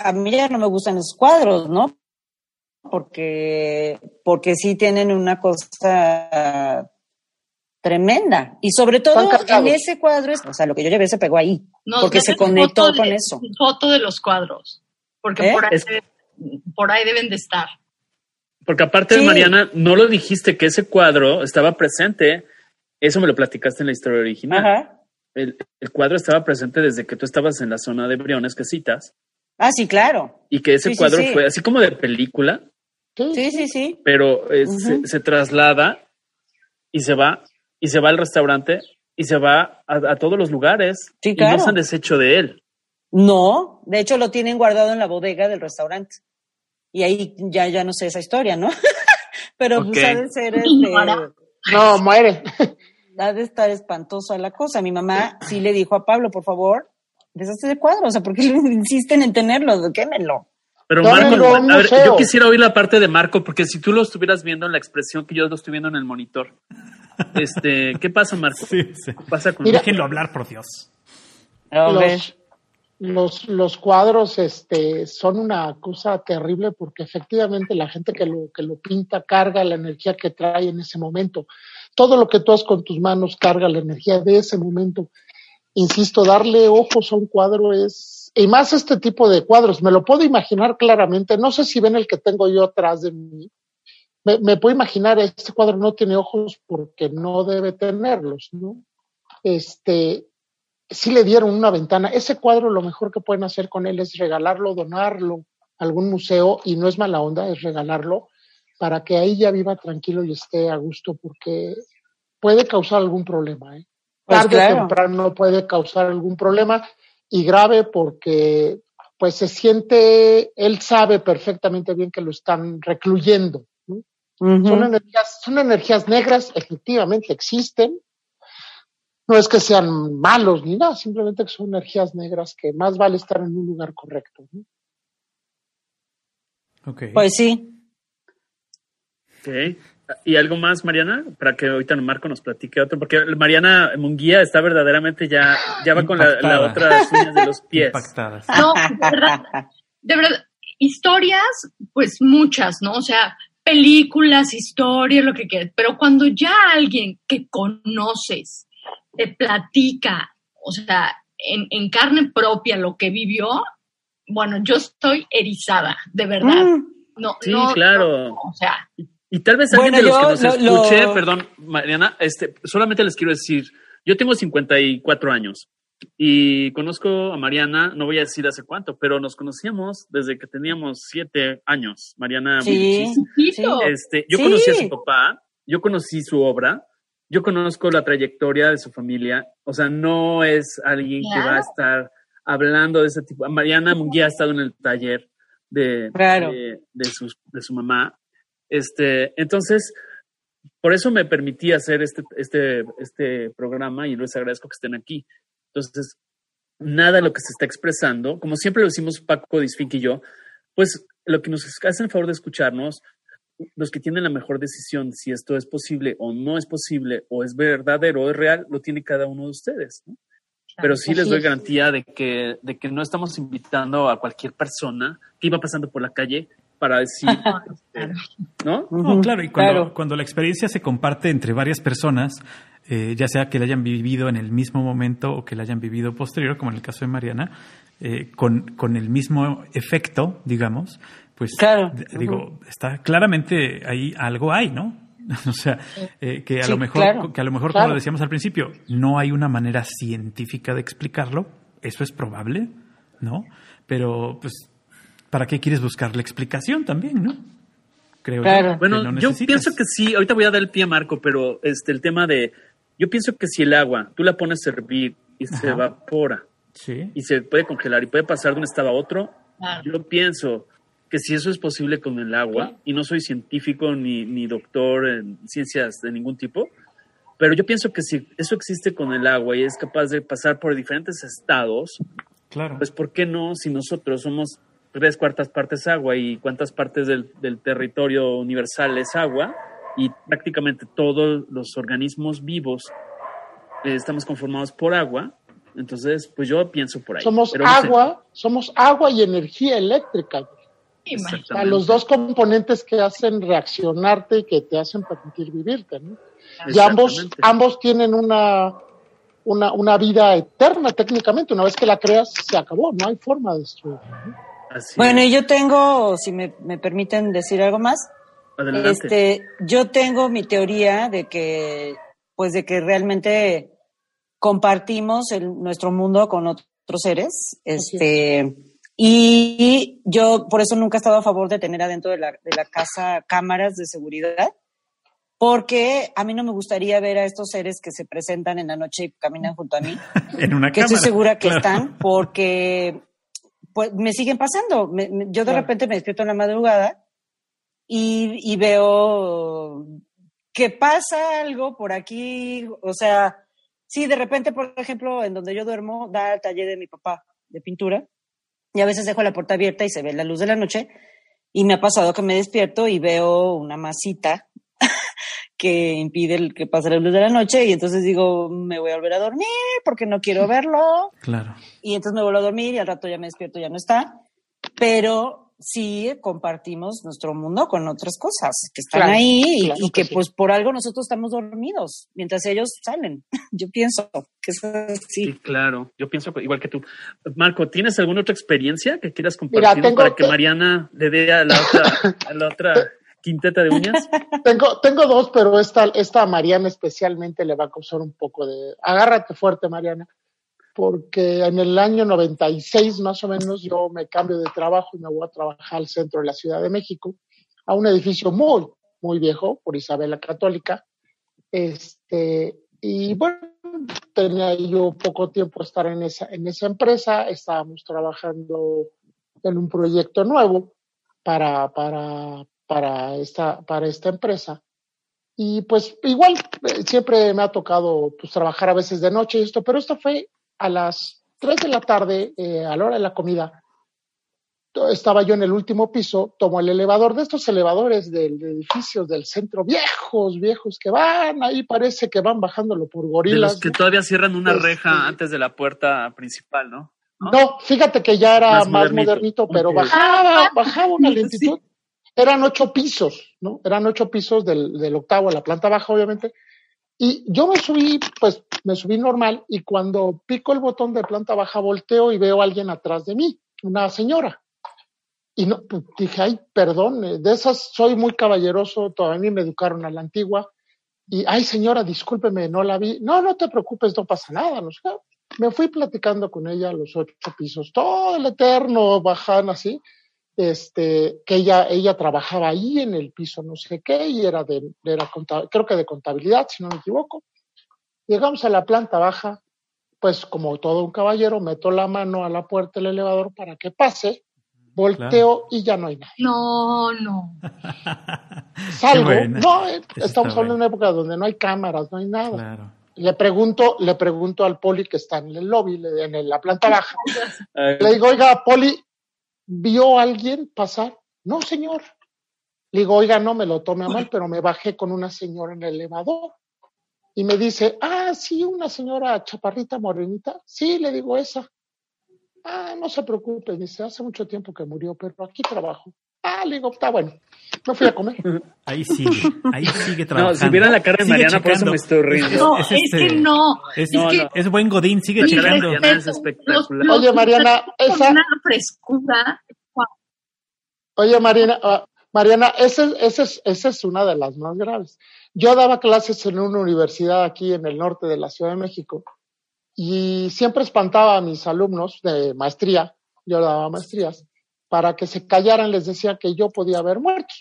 a mí ya no me gustan esos cuadros, ¿no? porque, porque sí tienen una cosa tremenda. Y sobre todo en ese cuadro, o sea, lo que yo llevé se pegó ahí, porque se conectó con eso. Foto de los cuadros, porque ¿Eh? por, ahí, por, ahí, deben de estar. Porque aparte, de Mariana, no lo dijiste que ese cuadro estaba presente, eso me lo platicaste en la historia original. El, el, cuadro estaba presente desde que tú estabas en la zona de Briones que citas. Ah, sí, claro. Y que ese cuadro fue así como de película, Sí, sí, sí. Pero eh, se, traslada y se va, y se va al restaurante y se va a, todos los lugares. Sí, claro. Y no se han deshecho de él. No, de hecho lo tienen guardado en la bodega del restaurante. Y ahí ya, ya no sé esa historia, ¿no? Pero pues ha de ser este, No, muere. Ha de estar espantosa la cosa. Mi mamá sí le dijo a Pablo, por favor, deshazte de cuadro. O sea, ¿por qué insisten en tenerlo? Quémelo. Pero Marco, a ver, yo quisiera oír la parte de Marco, porque si tú lo estuvieras viendo en la expresión que yo lo estoy viendo en el monitor, este, ¿qué pasa, Marco? Sí, ¿Qué pasa con Déjenlo hablar, por Dios. Los, los, los, cuadros este, son una cosa terrible porque efectivamente la gente que lo, que lo pinta carga la energía que trae en ese momento. Todo lo que tú haces con tus manos carga la energía de ese momento. Insisto, darle ojos a un cuadro es y más este tipo de cuadros, me lo puedo imaginar claramente, no sé si ven el que tengo yo atrás de mí, me, puedo imaginar, este cuadro no tiene ojos porque no debe tenerlos, ¿no? Este, si le dieron una ventana, ese cuadro lo mejor que pueden hacer con él es regalarlo, donarlo, algún museo y no es mala onda, es regalarlo para que ahí ya viva tranquilo y esté a gusto porque puede causar algún problema. ¿eh? Pues Tarde claro. o temprano puede causar algún problema y grave porque pues se siente, él sabe perfectamente bien que lo están recluyendo. Son energías, son energías negras, efectivamente existen. No es que sean malos ni nada, simplemente que son energías negras que más vale estar en un lugar correcto. ¿no? Ok. Pues sí. Ok. ¿Y algo más, Mariana? Para que ahorita Marco nos platique otro, porque Mariana Munguía está verdaderamente ya, ya va con la, la otra uñas de los pies. Impactadas. No, de verdad, de verdad, historias, pues muchas, ¿no? O sea, películas, historias, lo que quieras. Pero cuando ya alguien que conoces te platica, o sea, en, en carne propia lo que vivió, bueno, yo estoy erizada, de verdad. Mm. No, Sí, no, claro. no, o sea, Y tal vez alguien Bueno, de los que nos lo- escuche, lo- perdón, Mariana, este, solamente les quiero decir, yo tengo 54 años y conozco a Mariana, no voy a decir hace cuánto, pero nos conocíamos desde que teníamos siete años, Mariana Sí. Poquito. Este, yo Sí. conocí a su papá, yo conocí su obra, yo conozco la trayectoria de su familia, o sea, no es alguien que va a estar hablando de ese tipo. Mariana Munguía ha estado en el taller de, Claro. de, de su, de su mamá. Este, entonces, por eso me permití hacer este, este, este programa y les agradezco que estén aquí. Entonces, nada de lo que se está expresando, como siempre lo decimos Paco Disfink y yo, pues lo que nos hacen el favor de escucharnos, los que tienen la mejor decisión, si esto es posible o no es posible, o es verdadero o es real, lo tiene cada uno de ustedes. ¿no? Pero sí les doy garantía de que, de que no estamos invitando a cualquier persona que iba pasando por la calle para decir, este, ¿no? No, claro, y cuando, claro. cuando la experiencia se comparte entre varias personas, eh, ya sea que la hayan vivido en el mismo momento o que la hayan vivido posterior, como en el caso de Mariana, eh, con, con el mismo efecto, digamos, pues Claro. digo, está claramente ahí algo hay, ¿no? o sea, eh, que a Sí, lo mejor, claro. que a lo mejor Claro. como decíamos al principio, no hay una manera científica de explicarlo, eso es probable, ¿no? Pero pues, ¿para qué quieres buscar la explicación también, no? Creo yo Claro. que Bueno, no yo pienso que sí, ahorita voy a dar el pie a Marco, pero este el tema de, yo pienso que si el agua, tú la pones a hervir y se Ajá. evapora Sí. y se puede congelar y puede pasar de un estado a otro, yo pienso que si eso es posible con el agua, y no soy científico ni, ni doctor en ciencias de ningún tipo, pero yo pienso que si eso existe con el agua y es capaz de pasar por diferentes estados, Claro. pues ¿por qué no si nosotros somos tres cuartas partes agua y cuántas partes del, del territorio universal es agua y prácticamente todos los organismos vivos eh, estamos conformados por agua? Entonces, pues yo pienso por ahí. Somos pero no sé. agua, somos agua y energía eléctrica. Sea, los dos componentes que hacen reaccionarte y que te hacen permitir vivirte, ¿no? Y ambos, ambos tienen una, una, una vida eterna técnicamente. Una vez que la creas, se acabó, no hay forma de destruirla. Bueno, y yo tengo, si me, me permiten decir algo más, Adelante. este, yo tengo mi teoría de que, pues de que realmente compartimos el- nuestro mundo con otros seres, Así este, y yo por eso nunca he estado a favor de tener adentro de la, de la casa cámaras de seguridad, porque a mí no me gustaría ver a estos seres que se presentan en la noche y caminan junto a mí, En una que cámara. estoy segura que claro. están, porque pues me siguen pasando. Me- me- yo de Claro. repente me despierto en la madrugada y, y veo que pasa algo por aquí, o sea, sí, de repente, por ejemplo, en donde yo duermo, da al taller de mi papá de pintura y a veces dejo la puerta abierta y se ve la luz de la noche y me ha pasado que me despierto y veo una masita que impide el que pase la luz de la noche y entonces digo, me voy a volver a dormir porque no quiero verlo Claro. y entonces me vuelvo a dormir y al rato ya me despierto, ya no está. Pero sí compartimos nuestro mundo con otras cosas que están Claro, ahí y, claro y que que sí. pues por algo nosotros estamos dormidos mientras ellos salen. Yo pienso que es así. Sí, claro. Yo pienso igual que tú. Marco, ¿tienes alguna otra experiencia que quieras compartir Mira, para que que- Mariana le dé a la otra, a la otra quinteta de uñas? Tengo, tengo dos, pero esta, esta a Mariana especialmente le va a causar un poco de... Agárrate fuerte, Mariana. Porque en el año 96 más o menos yo me cambio de trabajo y me voy a trabajar al centro de la Ciudad de México, a un edificio muy, muy viejo por Isabel la Católica. Este, y bueno, tenía yo poco tiempo estar en esa, en esa empresa, estábamos trabajando en un proyecto nuevo para, para, para, esta, para esta empresa. Y pues igual eh, siempre me ha tocado pues, trabajar a veces de noche y esto, pero esto fue a las 3 de la tarde, eh, a la hora de la comida, estaba yo en el último piso, tomo el elevador de estos elevadores del de edificios del centro, viejos, viejos, que van ahí, parece que van bajándolo por gorilas. De los que todavía cierran una este, reja antes de la puerta principal, ¿no? ¿no? fíjate que ya era más, modernito, pero bajaba, bajaba una lentitud. Eran ocho pisos, ¿no? Eran ocho pisos del, del octavo a la planta baja, obviamente. Y yo me subí, pues me subí normal y cuando pico el botón de planta baja volteo y veo a alguien atrás de mí, una señora. Y pues, dije, ay, perdón, eh, de esas soy muy caballeroso, todavía me educaron a la antigua. Y, ay, señora, discúlpeme, no la vi. No, no te preocupes, no pasa nada. No Me fui platicando con ella a los ocho pisos, todo el eterno bajan así este, que ella, ella trabajaba ahí en el piso no sé qué y era de, era creo que de contabilidad, si no me equivoco. Llegamos a la planta baja, pues como todo un caballero, meto la mano a la puerta del elevador para que pase, volteo y ya no hay nadie. No, no. Salgo, no, eh, estamos hablando de una época donde no hay cámaras, no hay nada. Le pregunto, le pregunto al poli que está en el lobby, en la planta baja. le digo, oiga, poli, ¿vio a alguien pasar? No, señor. Le digo, oiga, no me lo tome a mal, pero me bajé con una señora en el elevador. Y me dice, ah, sí, una señora chaparrita morenita. Sí, le digo esa. Ah, no se preocupe, dice, hace mucho tiempo que murió, pero aquí trabajo. Ah, le digo, está bueno. Me fui a comer. Ahí sigue, ahí sigue trabajando. No, si vieran la cara de Mariana, por eso me estoy riendo. No, es, que este, no. Es, que, es buen Godín, sigue checando. es espectacular. Oye, Mariana, esa... Una frescura. Oye, Mariana, uh, Mariana, esa, esa, es, esa es una de las más graves. Yo daba clases en una universidad aquí en el norte de la Ciudad de México y siempre espantaba a mis alumnos de maestría, yo daba maestrías, para que se callaran, les decía que yo podía haber muerto.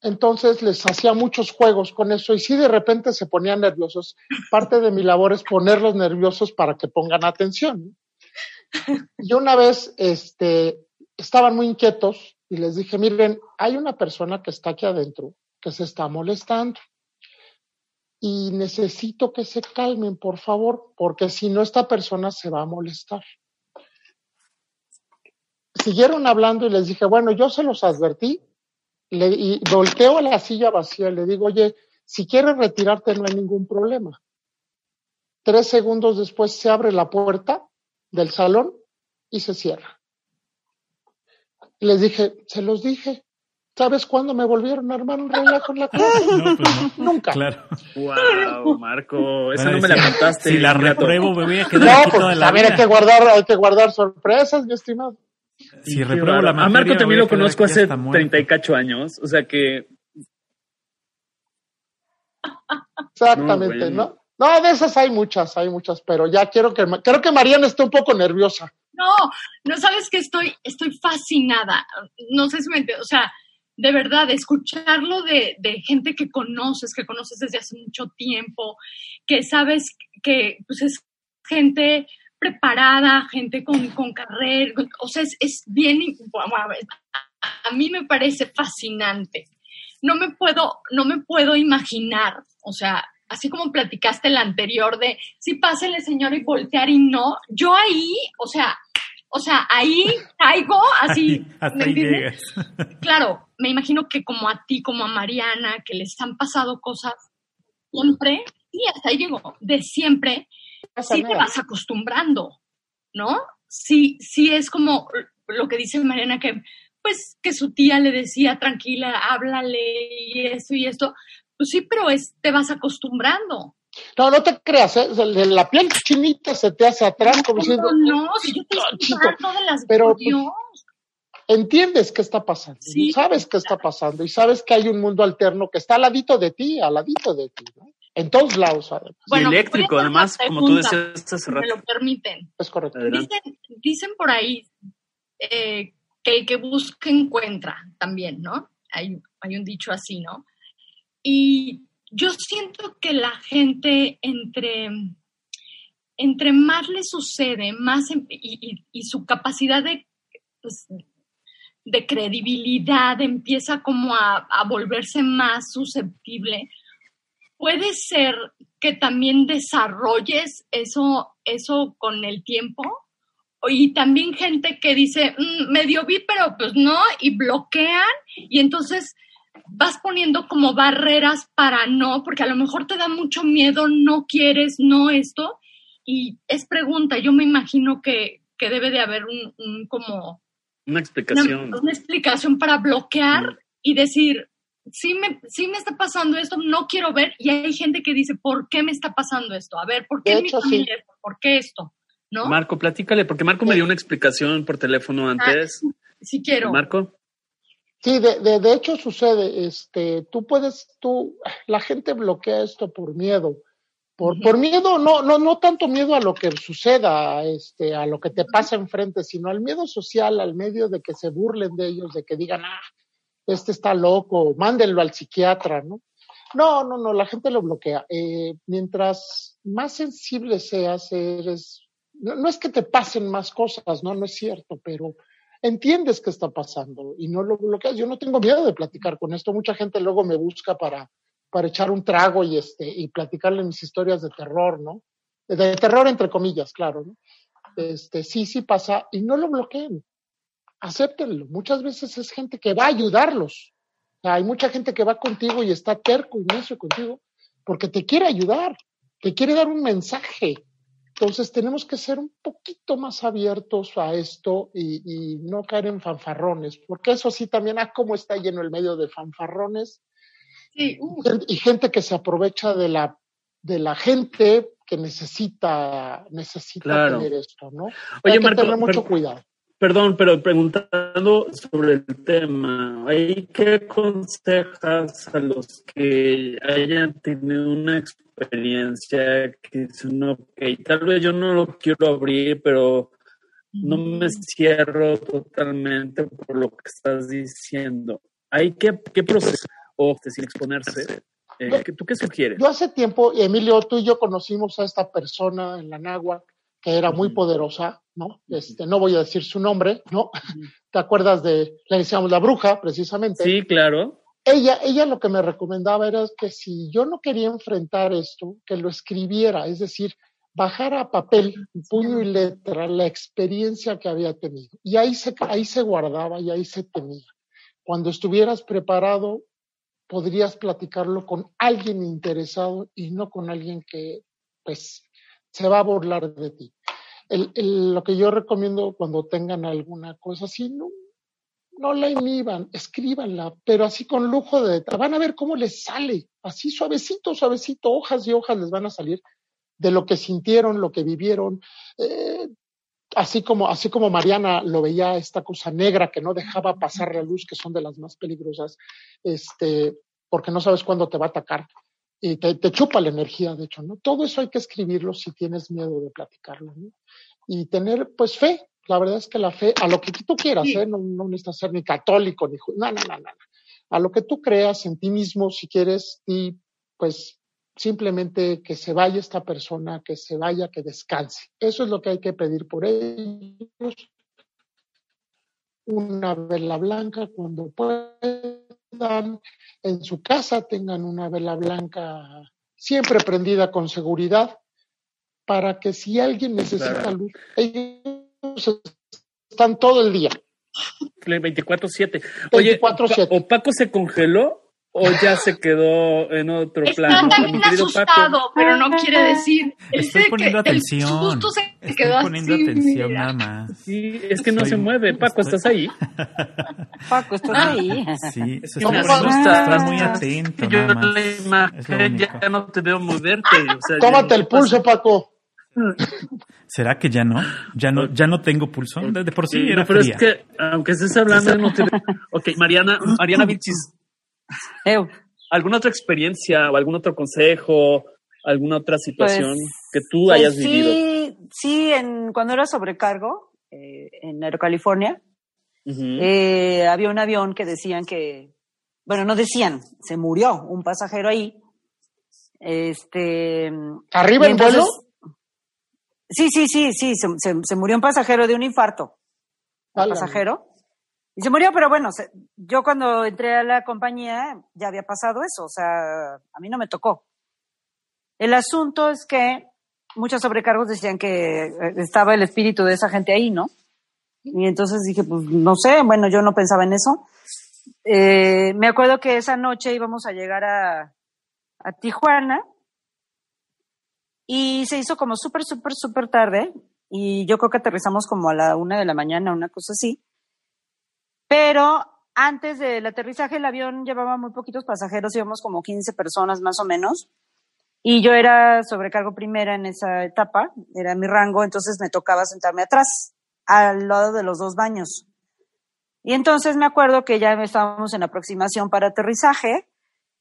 Entonces les hacía muchos juegos con eso y si de repente se ponían nerviosos, parte de mi labor es ponerlos nerviosos para que pongan atención. Y una vez este, estaban muy inquietos y les dije, miren, hay una persona que está aquí adentro que se está molestando y necesito que se calmen, por favor, porque si no esta persona se va a molestar. Siguieron hablando y les dije, bueno, yo se los advertí le, y volteo a la silla vacía y le digo, oye, si quieres retirarte no hay ningún problema. Tres segundos después se abre la puerta del salón y se cierra. les dije, se los dije, ¿Sabes cuándo me volvieron a armar un relajo en la clase? No, pues Nunca. Claro. Wow, Marco, esa no me la contaste. Si la repruebo, me voy a quedar aquí pues, toda la también hay que guardar, hay que guardar sorpresas, mi estimado. Si repruebo la materia, A Marco también lo conozco hace treinta y cacho años, o sea que... Exactamente, ¿no? ¿no? de esas hay muchas, hay muchas, pero ya quiero que, creo que Mariana está un poco nerviosa. No, no sabes que estoy, estoy fascinada. No sé si me entiendes, o sea, de verdad, escucharlo de, gente que conoces, que conoces desde hace mucho tiempo, que sabes que pues, es gente preparada, gente con, con carrera, o sea, es, bien, a mí me parece fascinante. No me puedo, no me puedo imaginar, o sea, así como platicaste el anterior de si pásele señor y voltear y no, yo ahí, o sea, o sea, ahí caigo así. hasta ahí llegas. Claro, me imagino que como a ti, como a Mariana, que les han pasado cosas siempre, y hasta ahí llego, de siempre, sí te vas acostumbrando, ¿no? Sí, sí es como lo que dice Mariana, que pues que su tía le decía, tranquila, háblale y esto y esto. Pues sí, pero es, te vas acostumbrando. No, no te creas, ¿eh? la piel chinita se te hace atrás como diciendo. No, si yo te estoy de las pero, pues, entiendes qué está pasando, sabes qué está pasando y sabes que hay un mundo alterno que está al ladito de ti, al ladito de ti. ¿no? En todos lados, además. Bueno, y eléctrico, además, como tú decías hace rato. Me lo permiten. Es correcto. Dicen, dicen, por ahí eh, que el que busca encuentra también, ¿no? Hay, hay un dicho así, ¿no? Y yo siento que la gente entre, entre más le sucede, más em, y, y, su capacidad de, pues, de credibilidad empieza como a, a, volverse más susceptible, puede ser que también desarrolles eso, eso con el tiempo. Y también gente que dice, mm, medio vi, pero pues no, y bloquean, y entonces vas poniendo como barreras para no, porque a lo mejor te da mucho miedo, no quieres, no esto, y es pregunta, yo me imagino que, que debe de haber un, como... Una explicación. Una, explicación para bloquear y decir, sí me, sí me está pasando esto, no quiero ver, y hay gente que dice, ¿por qué me está pasando esto? A ver, ¿por qué mi familia esto? ¿Por qué esto? ¿No? Marco, platícale, porque Marco me dio una explicación por teléfono ah, antes. sí quiero. Marco. Sí, de, de, de, hecho sucede, este, tú puedes, tú, la gente bloquea esto por miedo, por, por miedo, no, no, no tanto miedo a lo que suceda, este, a lo que te pasa enfrente, sino al miedo social, al medio de que se burlen de ellos, de que digan, ah, este está loco, mándenlo al psiquiatra, ¿no? No, no, no, la gente lo bloquea. Eh, mientras más sensible seas, eres, no, no es que te pasen más cosas, no, no es cierto, pero entiendes qué está pasando y no lo bloqueas. Yo no tengo miedo de platicar con esto. Mucha gente luego me busca para, para echar un trago y, este, y platicarle mis historias de terror, ¿no? De terror entre comillas, claro, ¿no? Este, sí, sí pasa y no lo bloqueen. Acéptenlo. Muchas veces es gente que va a ayudarlos. hay mucha gente que va contigo y está terco y necio contigo porque te quiere ayudar, te quiere dar un mensaje, entonces tenemos que ser un poquito más abiertos a esto y, no caer en fanfarrones, porque eso sí también, ah, cómo está lleno el medio de fanfarrones y gente que se aprovecha de la, de la gente que necesita, necesita tener esto, ¿no? Oye, Hay que tener mucho cuidado. Perdón, pero preguntando sobre el tema, ¿qué aconsejas a los que hayan tenido una experiencia que dicen, ok, tal vez yo no lo quiero abrir, pero no me cierro totalmente por lo que estás diciendo? ¿Hay qué, qué proceso? O sin exponerse. Eh, ¿Tú qué sugieres? Yo hace tiempo, Emilio, tú y yo conocimos a esta persona en la Náhuac que era muy poderosa, ¿no? Este, no voy a decir su nombre, ¿no? ¿Te acuerdas de, le decíamos la bruja, precisamente? Sí, claro. Ella, ella lo que me recomendaba era que si yo no quería enfrentar esto, que lo escribiera, es decir, bajara a papel, puño y letra, la experiencia que había tenido. Y ahí se, ahí se guardaba y ahí se tenía. Cuando estuvieras preparado, podrías platicarlo con alguien interesado y no con alguien que, pues, se va a burlar de ti. El, lo que yo recomiendo cuando tengan alguna cosa así, no, no la inhiban, escríbanla, pero así con lujo de van a ver cómo les sale, así suavecito, suavecito, hojas y hojas les van a salir de lo que sintieron, lo que vivieron, eh, así como, así como Mariana lo veía esta cosa negra que no dejaba pasar la luz, que son de las más peligrosas, este, porque no sabes cuándo te va a atacar y te, chupa la energía, de hecho, ¿no? Todo eso hay que escribirlo si tienes miedo de platicarlo, ¿no? Y tener, pues, fe. La verdad es que la fe, a lo que tú quieras, ¿eh? No, no necesitas ser ni católico, ni... No, no, no, no. A lo que tú creas en ti mismo, si quieres, y pues simplemente que se vaya esta persona, que se vaya, que descanse. Eso es lo que hay que pedir por ellos. Una vela blanca cuando puedan, en su casa tengan una vela blanca siempre prendida con seguridad para que si alguien necesita luz, ellos están todo el día. 24-7. Oye, ¿o Paco se congeló o ya se quedó en otro Está plano? Está también asustado, pero no quiere decir. Estoy poniendo atención. se Estoy quedó poniendo así, atención mira. nada más. Sí, es que no se mueve. Paco, ¿estás ahí? Paco, ¿estás ahí? Sí, eso está, asusta. estás muy atento. Yo nada más. la imagen ya no te veo moverte. O sea, Tómate el pulso, Paco. ¿Será que ya no? ¿Ya no, ya no tengo pulso? De, de por sí, Sí, era no, pero fría. es que, aunque estés hablando, no te. Ok, Mariana, Mariana Vilchis, Eu, ¿Alguna otra experiencia o algún otro consejo, alguna otra situación pues, que tú pues hayas vivido? Sí, sí, en, cuando era sobrecargo eh, en Aerocalifornia, eh, había un avión que decían que, bueno, no decían, se murió un pasajero ahí. Este. ¿Arriba en vuelo? Sí, sí, sí, sí, se, murió un pasajero de un infarto. Un pasajero. Y se murió, pero bueno, yo cuando entré a la compañía ya había pasado eso, o sea, a mí no me tocó. El asunto es que muchos sobrecargos decían que eh, estaba el espíritu de esa gente ahí, ¿no? Y entonces dije, pues no sé, bueno, yo no pensaba en eso. Eh, me acuerdo que esa noche íbamos a llegar a, a Tijuana y se hizo como súper, súper, súper tarde y yo creo que aterrizamos como a la una de la mañana, una cosa así. Pero antes del aterrizaje el avión llevaba muy poquitos pasajeros, íbamos como 15 personas más o menos. Y yo era sobrecargo primera en esa etapa, era mi rango, entonces me tocaba sentarme atrás, al lado de los dos baños. Y entonces me acuerdo que ya estábamos en aproximación para aterrizaje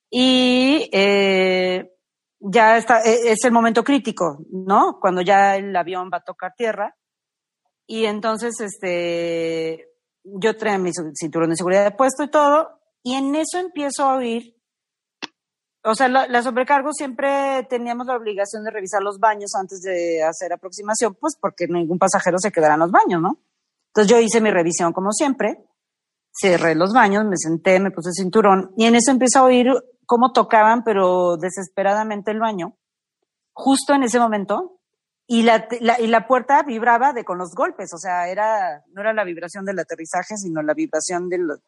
y eh, ya está, e, es el momento crítico, ¿no? Cuando ya el avión va a tocar tierra. Y entonces, este, yo traía mi cinturón de seguridad puesto y todo, y en eso empiezo a oír o sea, la, la, sobrecargo siempre teníamos la obligación de revisar los baños antes de hacer aproximación, pues porque ningún pasajero se quedará en los baños, ¿no? Entonces yo hice mi revisión como siempre, cerré los baños, me senté, me puse el cinturón y en eso empiezo a oír cómo tocaban, pero desesperadamente el baño, justo en ese momento, y la, y la puerta vibraba de con los golpes, o sea, era, no era la vibración del aterrizaje, sino la vibración de los,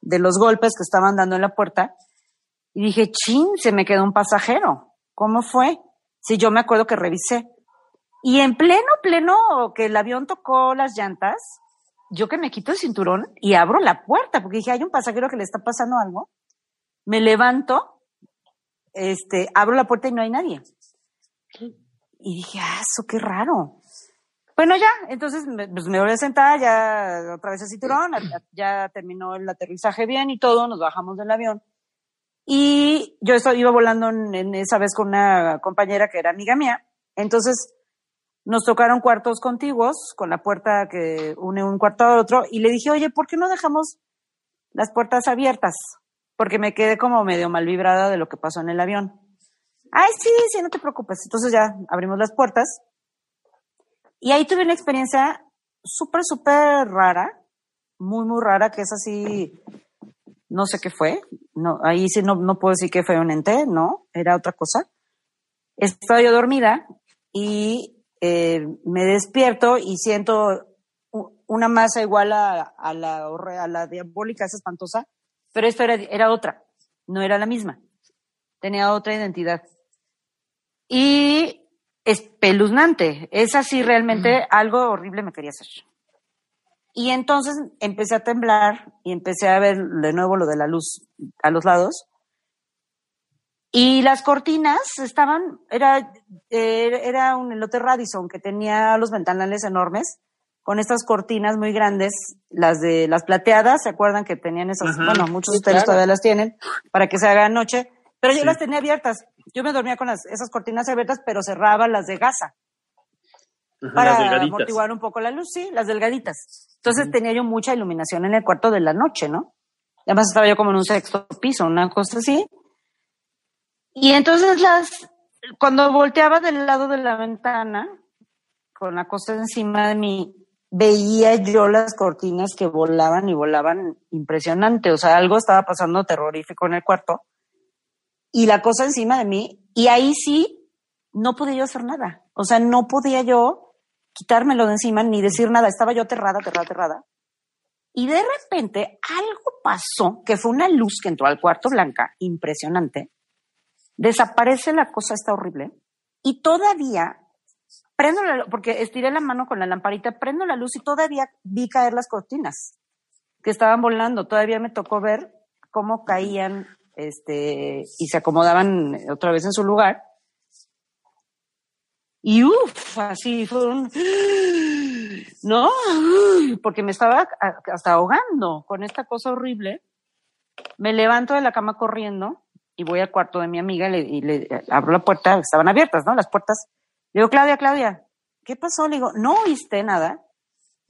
de los golpes que estaban dando en la puerta y dije, chin, se me quedó un pasajero. ¿Cómo fue? Si yo me acuerdo que revisé. Y en pleno, pleno, que el avión tocó las llantas, yo que me quito el cinturón y abro la puerta, porque dije, hay un pasajero que le está pasando algo. Me levanto, este, abro la puerta y no hay nadie. Y dije, ah, eso qué raro. Bueno, ya, entonces me, pues me voy a sentar, ya otra vez el cinturón, ya terminó el aterrizaje bien y todo, nos bajamos del avión. Y yo iba volando en, esa vez con una compañera que era amiga mía. Entonces nos tocaron cuartos contiguos con la puerta que une un cuarto a otro y le dije, oye, ¿por qué no dejamos las puertas abiertas? Porque me quedé como medio mal vibrada de lo que pasó en el avión. Ay, sí, sí, no te preocupes. Entonces ya abrimos las puertas. Y ahí tuve una experiencia súper, súper rara, muy, muy rara, que es así, no sé qué fue, no, ahí sí no, no puedo decir que fue un ente, no, era otra cosa. Estaba yo dormida y eh, me despierto y siento una masa igual a, la, a la diabólica, esa espantosa, pero esto era, era otra, no era la misma, tenía otra identidad. Y espeluznante, es así realmente algo horrible me quería hacer. Y entonces empecé a temblar y empecé a ver de nuevo lo de la luz a los lados. Y las cortinas estaban, era, era un elote Radisson que tenía los ventanales enormes, con estas cortinas muy grandes, las de las plateadas, ¿se acuerdan que tenían esas? bueno, muchos de ustedes todavía las tienen, para que se haga noche, pero yo las tenía abiertas. Yo me dormía con las, esas cortinas abiertas, pero cerraba las de gasa para amortiguar un poco la luz, sí, las delgaditas. Entonces tenía yo mucha iluminación en el cuarto de la noche, ¿no? Además estaba yo como en un sexto piso, una cosa así. Y entonces las, cuando volteaba del lado de la ventana, con la cosa encima de mí, veía yo las cortinas que volaban y volaban impresionante. O sea, algo estaba pasando terrorífico en el cuarto. Y la cosa encima de mí, y ahí sí, no podía yo hacer nada. O sea, no podía yo quitármelo de encima ni decir nada. Estaba yo aterrada, aterrada, aterrada. Y de repente algo pasó, que fue una luz que entró al cuarto blanca, impresionante. Desaparece la cosa, está horrible. Y todavía, prendo la, porque estiré la mano con la lamparita, prendo la luz y todavía vi caer las cortinas que estaban volando. Todavía me tocó ver cómo caían este, y se acomodaban otra vez en su lugar. Y uff, así fueron, ¿no? Porque me estaba hasta ahogando con esta cosa horrible. Me levanto de la cama corriendo y voy al cuarto de mi amiga y le, y le abro la puerta, estaban abiertas, ¿no? Las puertas. Le digo, Claudia, Claudia, ¿qué pasó? Le digo, ¿no oíste nada?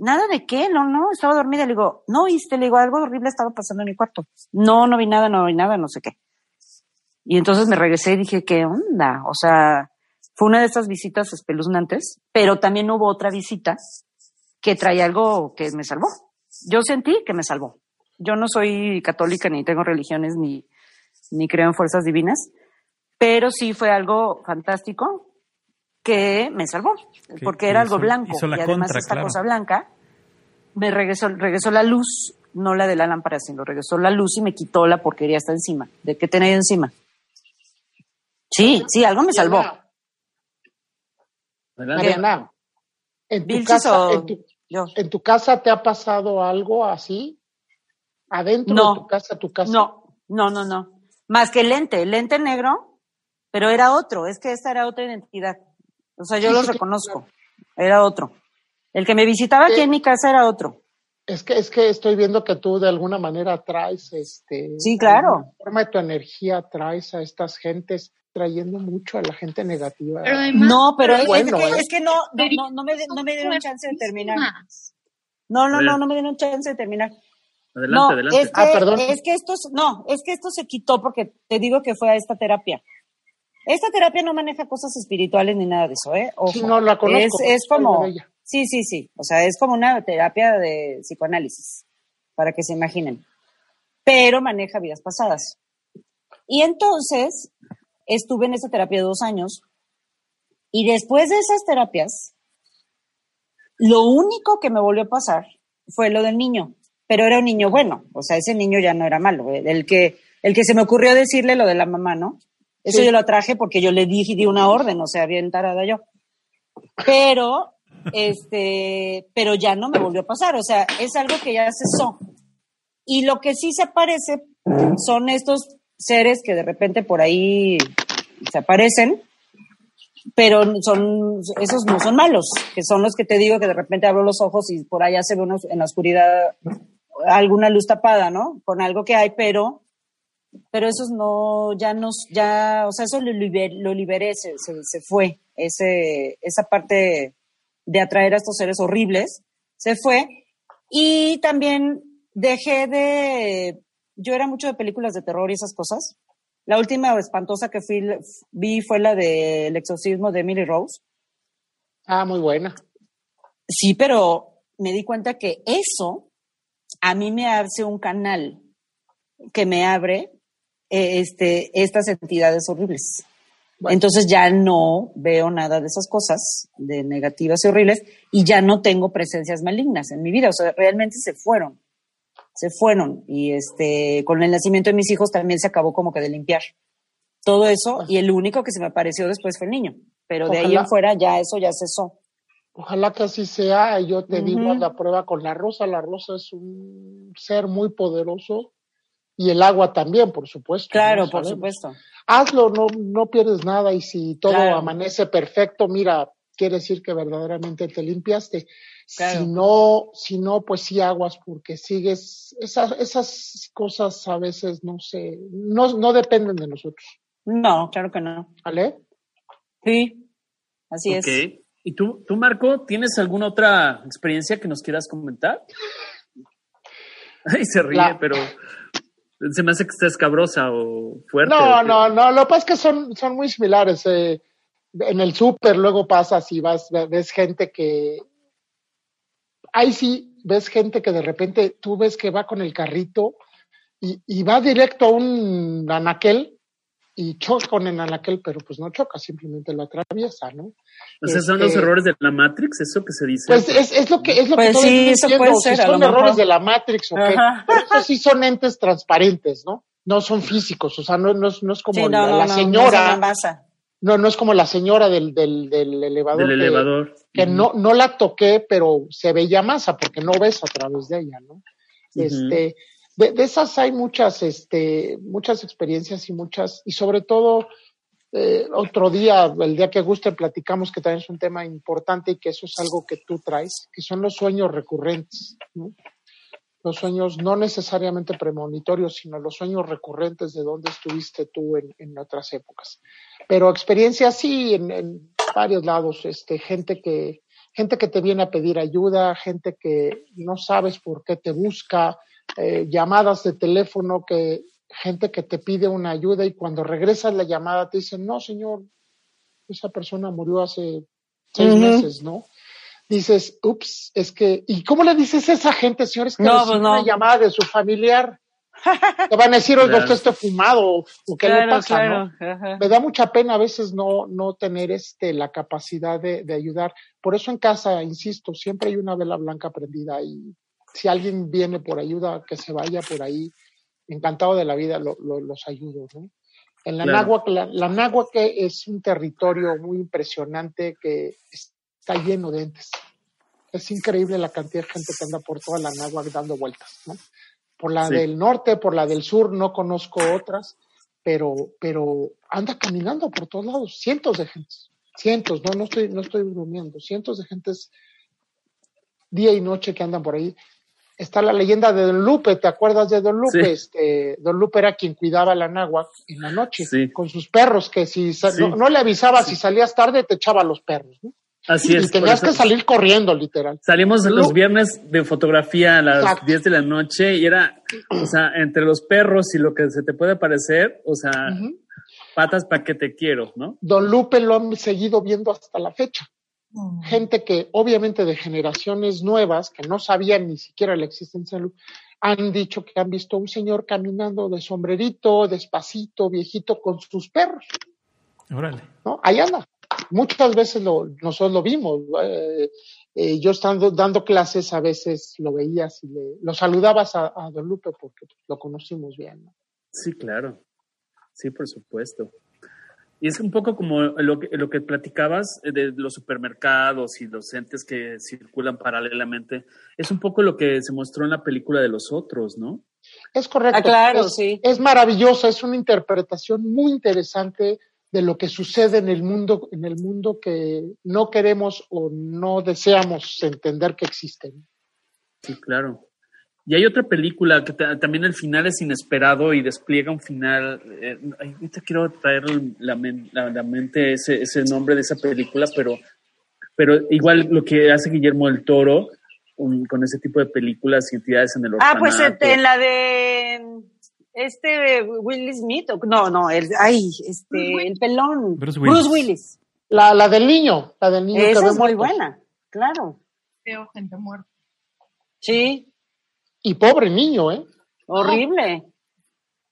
¿Nada de qué? No, no, estaba dormida. Le digo, ¿no oíste? Le digo, algo horrible estaba pasando en mi cuarto. No, no vi nada, no vi nada, no sé qué. Y entonces me regresé y dije, ¿qué onda? O sea, fue una de esas visitas espeluznantes, pero también hubo otra visita que traía algo que me salvó. Yo sentí que me salvó. Yo no soy católica ni tengo religiones ni ni creo en fuerzas divinas, pero sí fue algo fantástico que me salvó, porque era algo blanco y además esta cosa blanca me regresó, regresó la luz, no la de la lámpara, sino regresó la luz y me quitó la porquería hasta encima, de qué tenía encima. Sí, sí, algo me salvó. Mariana, ¿en tu, casa, en, tu, casa te ha pasado algo así? ¿Adentro de tu casa, tu casa? No, no, no, no. Más que el lente, el lente negro, pero era otro, es que esta era otra identidad. O sea, yo lo reconozco, era otro. El que me visitaba aquí en mi casa era otro. Es que, es que estoy viendo que tú de alguna manera traes, este. Sí, claro. forma de tu energía traes a estas gentes, trayendo mucho a la gente negativa. no, pero es, que, es, que, no, no, no, me, no me dieron chance de terminar. No, no, no, no me dieron chance de terminar. Adelante, no, adelante. Es que, ah, perdón. Es que esto, no, es que esto se quitó porque te digo que fue a esta terapia. Esta terapia no maneja cosas espirituales ni nada de eso, ¿eh? Ojo. no la conozco. Es, es como, sí, sí, sí. O sea, es como una terapia de psicoanálisis, para que se imaginen. Pero maneja vidas pasadas. Y entonces estuve en esta terapia dos años y después de esas terapias, lo único que me volvió a pasar fue lo del niño pero era un niño bueno, o sea, ese niño ya no era malo, eh, el que, el que se me ocurrió decirle lo de la mamá, ¿no? Eso yo lo traje porque yo le dije di una orden, o sea, bien tarada yo. Pero, este, pero ya no me volvió a pasar, o sea, es algo que ya cesó. Y lo que sí se aparece son estos seres que de repente por ahí se aparecen, pero son, esos no son malos, que son los que te digo que de repente abro los ojos y por allá se ve uno en la oscuridad alguna luz tapada, ¿no? Con algo que hay, pero, pero esos no, ya nos, ya, o sea, eso lo, lo liberé, se, se, fue, ese, esa parte de atraer a estos seres horribles, se fue. Y también dejé de, yo era mucho de películas de terror y esas cosas. La última espantosa que fui, vi fue la del exorcismo de Emily Rose. Ah, muy buena. Sí, pero me di cuenta que eso a mí me hace un canal que me abre este, estas entidades horribles. Entonces ya no veo nada de esas cosas, de negativas y horribles, y ya no tengo presencias malignas en mi vida. O sea, realmente se fueron. Se fueron. Y este, con el nacimiento de mis hijos también se acabó como que de limpiar todo eso. Y el único que se me apareció después fue el niño. Pero de ahí en fuera ya eso ya cesó. Ojalá que así sea. Yo te digo la prueba con la rosa. La rosa es un ser muy poderoso y el agua también, por supuesto. Claro, por supuesto. Hazlo, no, no pierdes nada y si todo amanece perfecto, mira, quiere decir que verdaderamente te limpiaste. Si no, si no, pues sí aguas porque sigues, esas, esas cosas a veces no sé, no, no dependen de nosotros. No, claro que no. ¿Vale? Sí, así es. ¿Y tú, tú, Marco, tienes alguna otra experiencia que nos quieras comentar? Ay, se ríe, pero se me hace que está escabrosa o fuerte. No, no, no, lo que pasa es que son, son muy similares. Eh, en el súper luego pasas y vas, ves gente que... Ahí sí ves gente que de repente tú ves que va con el carrito y, y va directo a un anaquel y choca con el anaquel, pero pues no choca, simplemente lo atraviesa, ¿no? O sea, son los este, errores de la Matrix, eso que se dice. Pues es, es lo que es lo pues que sí, eso puede ser, si son errores de la Matrix o qué. Pero sí son entes transparentes, ¿no? No son físicos, o sea, no, no, no es como la, señora. No, no, es como la señora del, del, del elevador. Del elevador. Que no, no la toqué, pero se veía masa porque no ves a través de ella, ¿no? Este, de, esas hay muchas, este, muchas experiencias y muchas, y sobre todo, eh, otro día, el día que guste, platicamos que también es un tema importante y que eso es algo que tú traes, que son los sueños recurrentes. los sueños no necesariamente premonitorios, sino los sueños recurrentes de dónde estuviste tú en, otras épocas. Pero experiencias sí en, varios lados, este, gente que, gente que te viene a pedir ayuda, gente que no sabes por qué te busca, eh, llamadas de teléfono que gente que te pide una ayuda y cuando regresas la llamada te dicen, no, señor, esa persona murió hace seis meses, ¿no? Dices, ups, es que, ¿y cómo le dices a esa gente, señores, que no, pues una llamada de su familiar? Te van a decir, oiga, usted está fumado, o qué le pasa, ¿no? Me da mucha pena a veces no, no tener este, la capacidad de, de ayudar. Por eso en casa, insisto, siempre hay una vela blanca prendida y si alguien viene por ayuda, que se vaya por ahí encantado de la vida los ayudo. ¿no? En la Náhuac, la, la es un territorio muy impresionante que está lleno de entes. Es increíble la cantidad de gente que anda por toda la Náhuac dando vueltas. ¿no? Por la del norte, por la del sur, no conozco otras, pero, pero anda caminando por todos lados, cientos de gentes, cientos, no, no estoy, no estoy durmiendo, cientos de gentes día y noche que andan por ahí está la leyenda de Don Lupe, ¿te acuerdas de Don Lupe? Este, Don Lupe era quien cuidaba la náhuatl en la noche con sus perros, que si no, le avisaba si salías tarde te echaba los perros, ¿no? Así es. Y tenías que salir corriendo, literal. Salimos los viernes de fotografía a las 10 de la noche y era, o sea, entre los perros y lo que se te puede parecer, o sea, patas para que te quiero, ¿no? Don Lupe lo han seguido viendo hasta la fecha. Mm. gente que obviamente de generaciones nuevas, que no sabían ni siquiera la existencia de luz, han dicho que han visto un señor caminando de sombrerito, despacito, viejito, con sus perros. Órale. ¿No? Ahí anda. Muchas veces lo, nosotros lo vimos. Eh, eh, yo estando dando clases, a veces lo veías y le, lo saludabas a, Don Lupe porque lo conocimos bien. Sí, claro. Sí, por supuesto. Y es un poco como lo que, lo que platicabas de los supermercados y los entes que circulan paralelamente. Es un poco lo que se mostró en la película de los otros, ¿no? Es correcto. Ah, claro, es, sí. Es maravillosa, es una interpretación muy interesante de lo que sucede en el mundo, en el mundo que no queremos o no deseamos entender que existen. Sí, claro. Y hay otra película que también el final es inesperado y despliega un final. Eh, ahorita quiero traer la, la, mente ese, ese, nombre de esa película, pero, pero igual lo que hace Guillermo del Toro con ese tipo de películas y entidades en el orfanato. Ah, pues este, en la de este Will Smith, no, no, el, ay, este, el pelón. Bruce Willis. La, la del niño, la del niño. Esa es muy buena, claro. Veo gente muerta. Sí, y pobre niño, ¿eh? Horrible.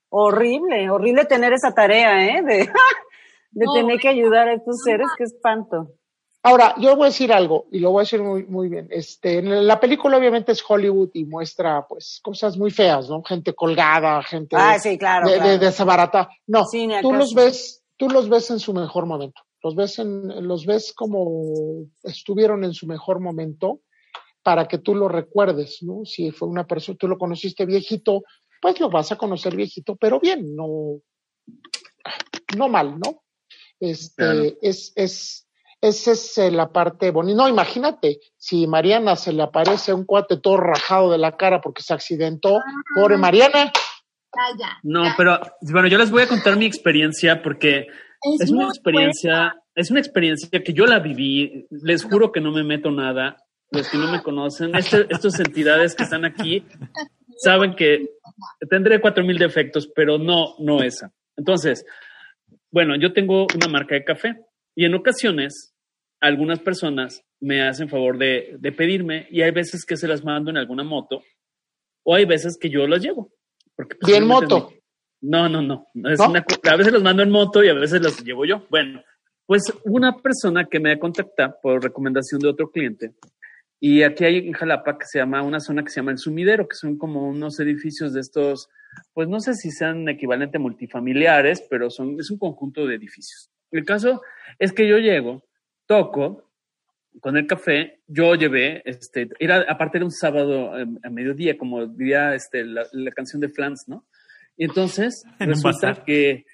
Horrible, horrible tener esa tarea, ¿eh? De, de tener que ayudar a estos seres, qué espanto. Ahora, yo voy a decir algo, y lo voy a decir muy, muy bien. Este, en la película obviamente es Hollywood y muestra, pues, cosas muy feas, ¿no? Gente colgada, gente ah, sí, claro, de, claro. de, No, tú los ves, tú los ves en su mejor momento. Los ves en, los ves como estuvieron en su mejor momento para que tú lo recuerdes, ¿no? Si fue una persona, tú lo conociste viejito, pues lo vas a conocer viejito, pero bien, no, no mal, ¿no? Este, es, es, esa es eh, la parte bonita. No, imagínate, si Mariana se le aparece un cuate todo rajado de la cara porque se accidentó, pobre Mariana. No, pero bueno, yo les voy a contar mi experiencia porque es, una experiencia, es una experiencia que yo la viví. Les juro que no me meto nada los que no me conocen, este, estas entidades que están aquí saben que tendré cuatro mil defectos, pero no, no esa. Entonces, bueno, yo tengo una marca de café y en ocasiones algunas personas me hacen favor de, de pedirme y hay veces que se las mando en alguna moto o hay veces que yo las llevo. Porque pues, ¿Y moto? No, no, no. a veces los mando en moto y a veces las llevo yo. Bueno, pues una persona que me contacta por recomendación de otro cliente y aquí hay en Jalapa que se llama una zona que se llama el sumidero, que son como unos edificios de estos, pues no sé si sean equivalente multifamiliares, pero son, es un conjunto de edificios. El caso es que yo llego, toco con el café, yo llevé, este, era, aparte de un sábado em, a mediodía, como diría este, la, canción de Flans, ¿no? Y entonces resulta que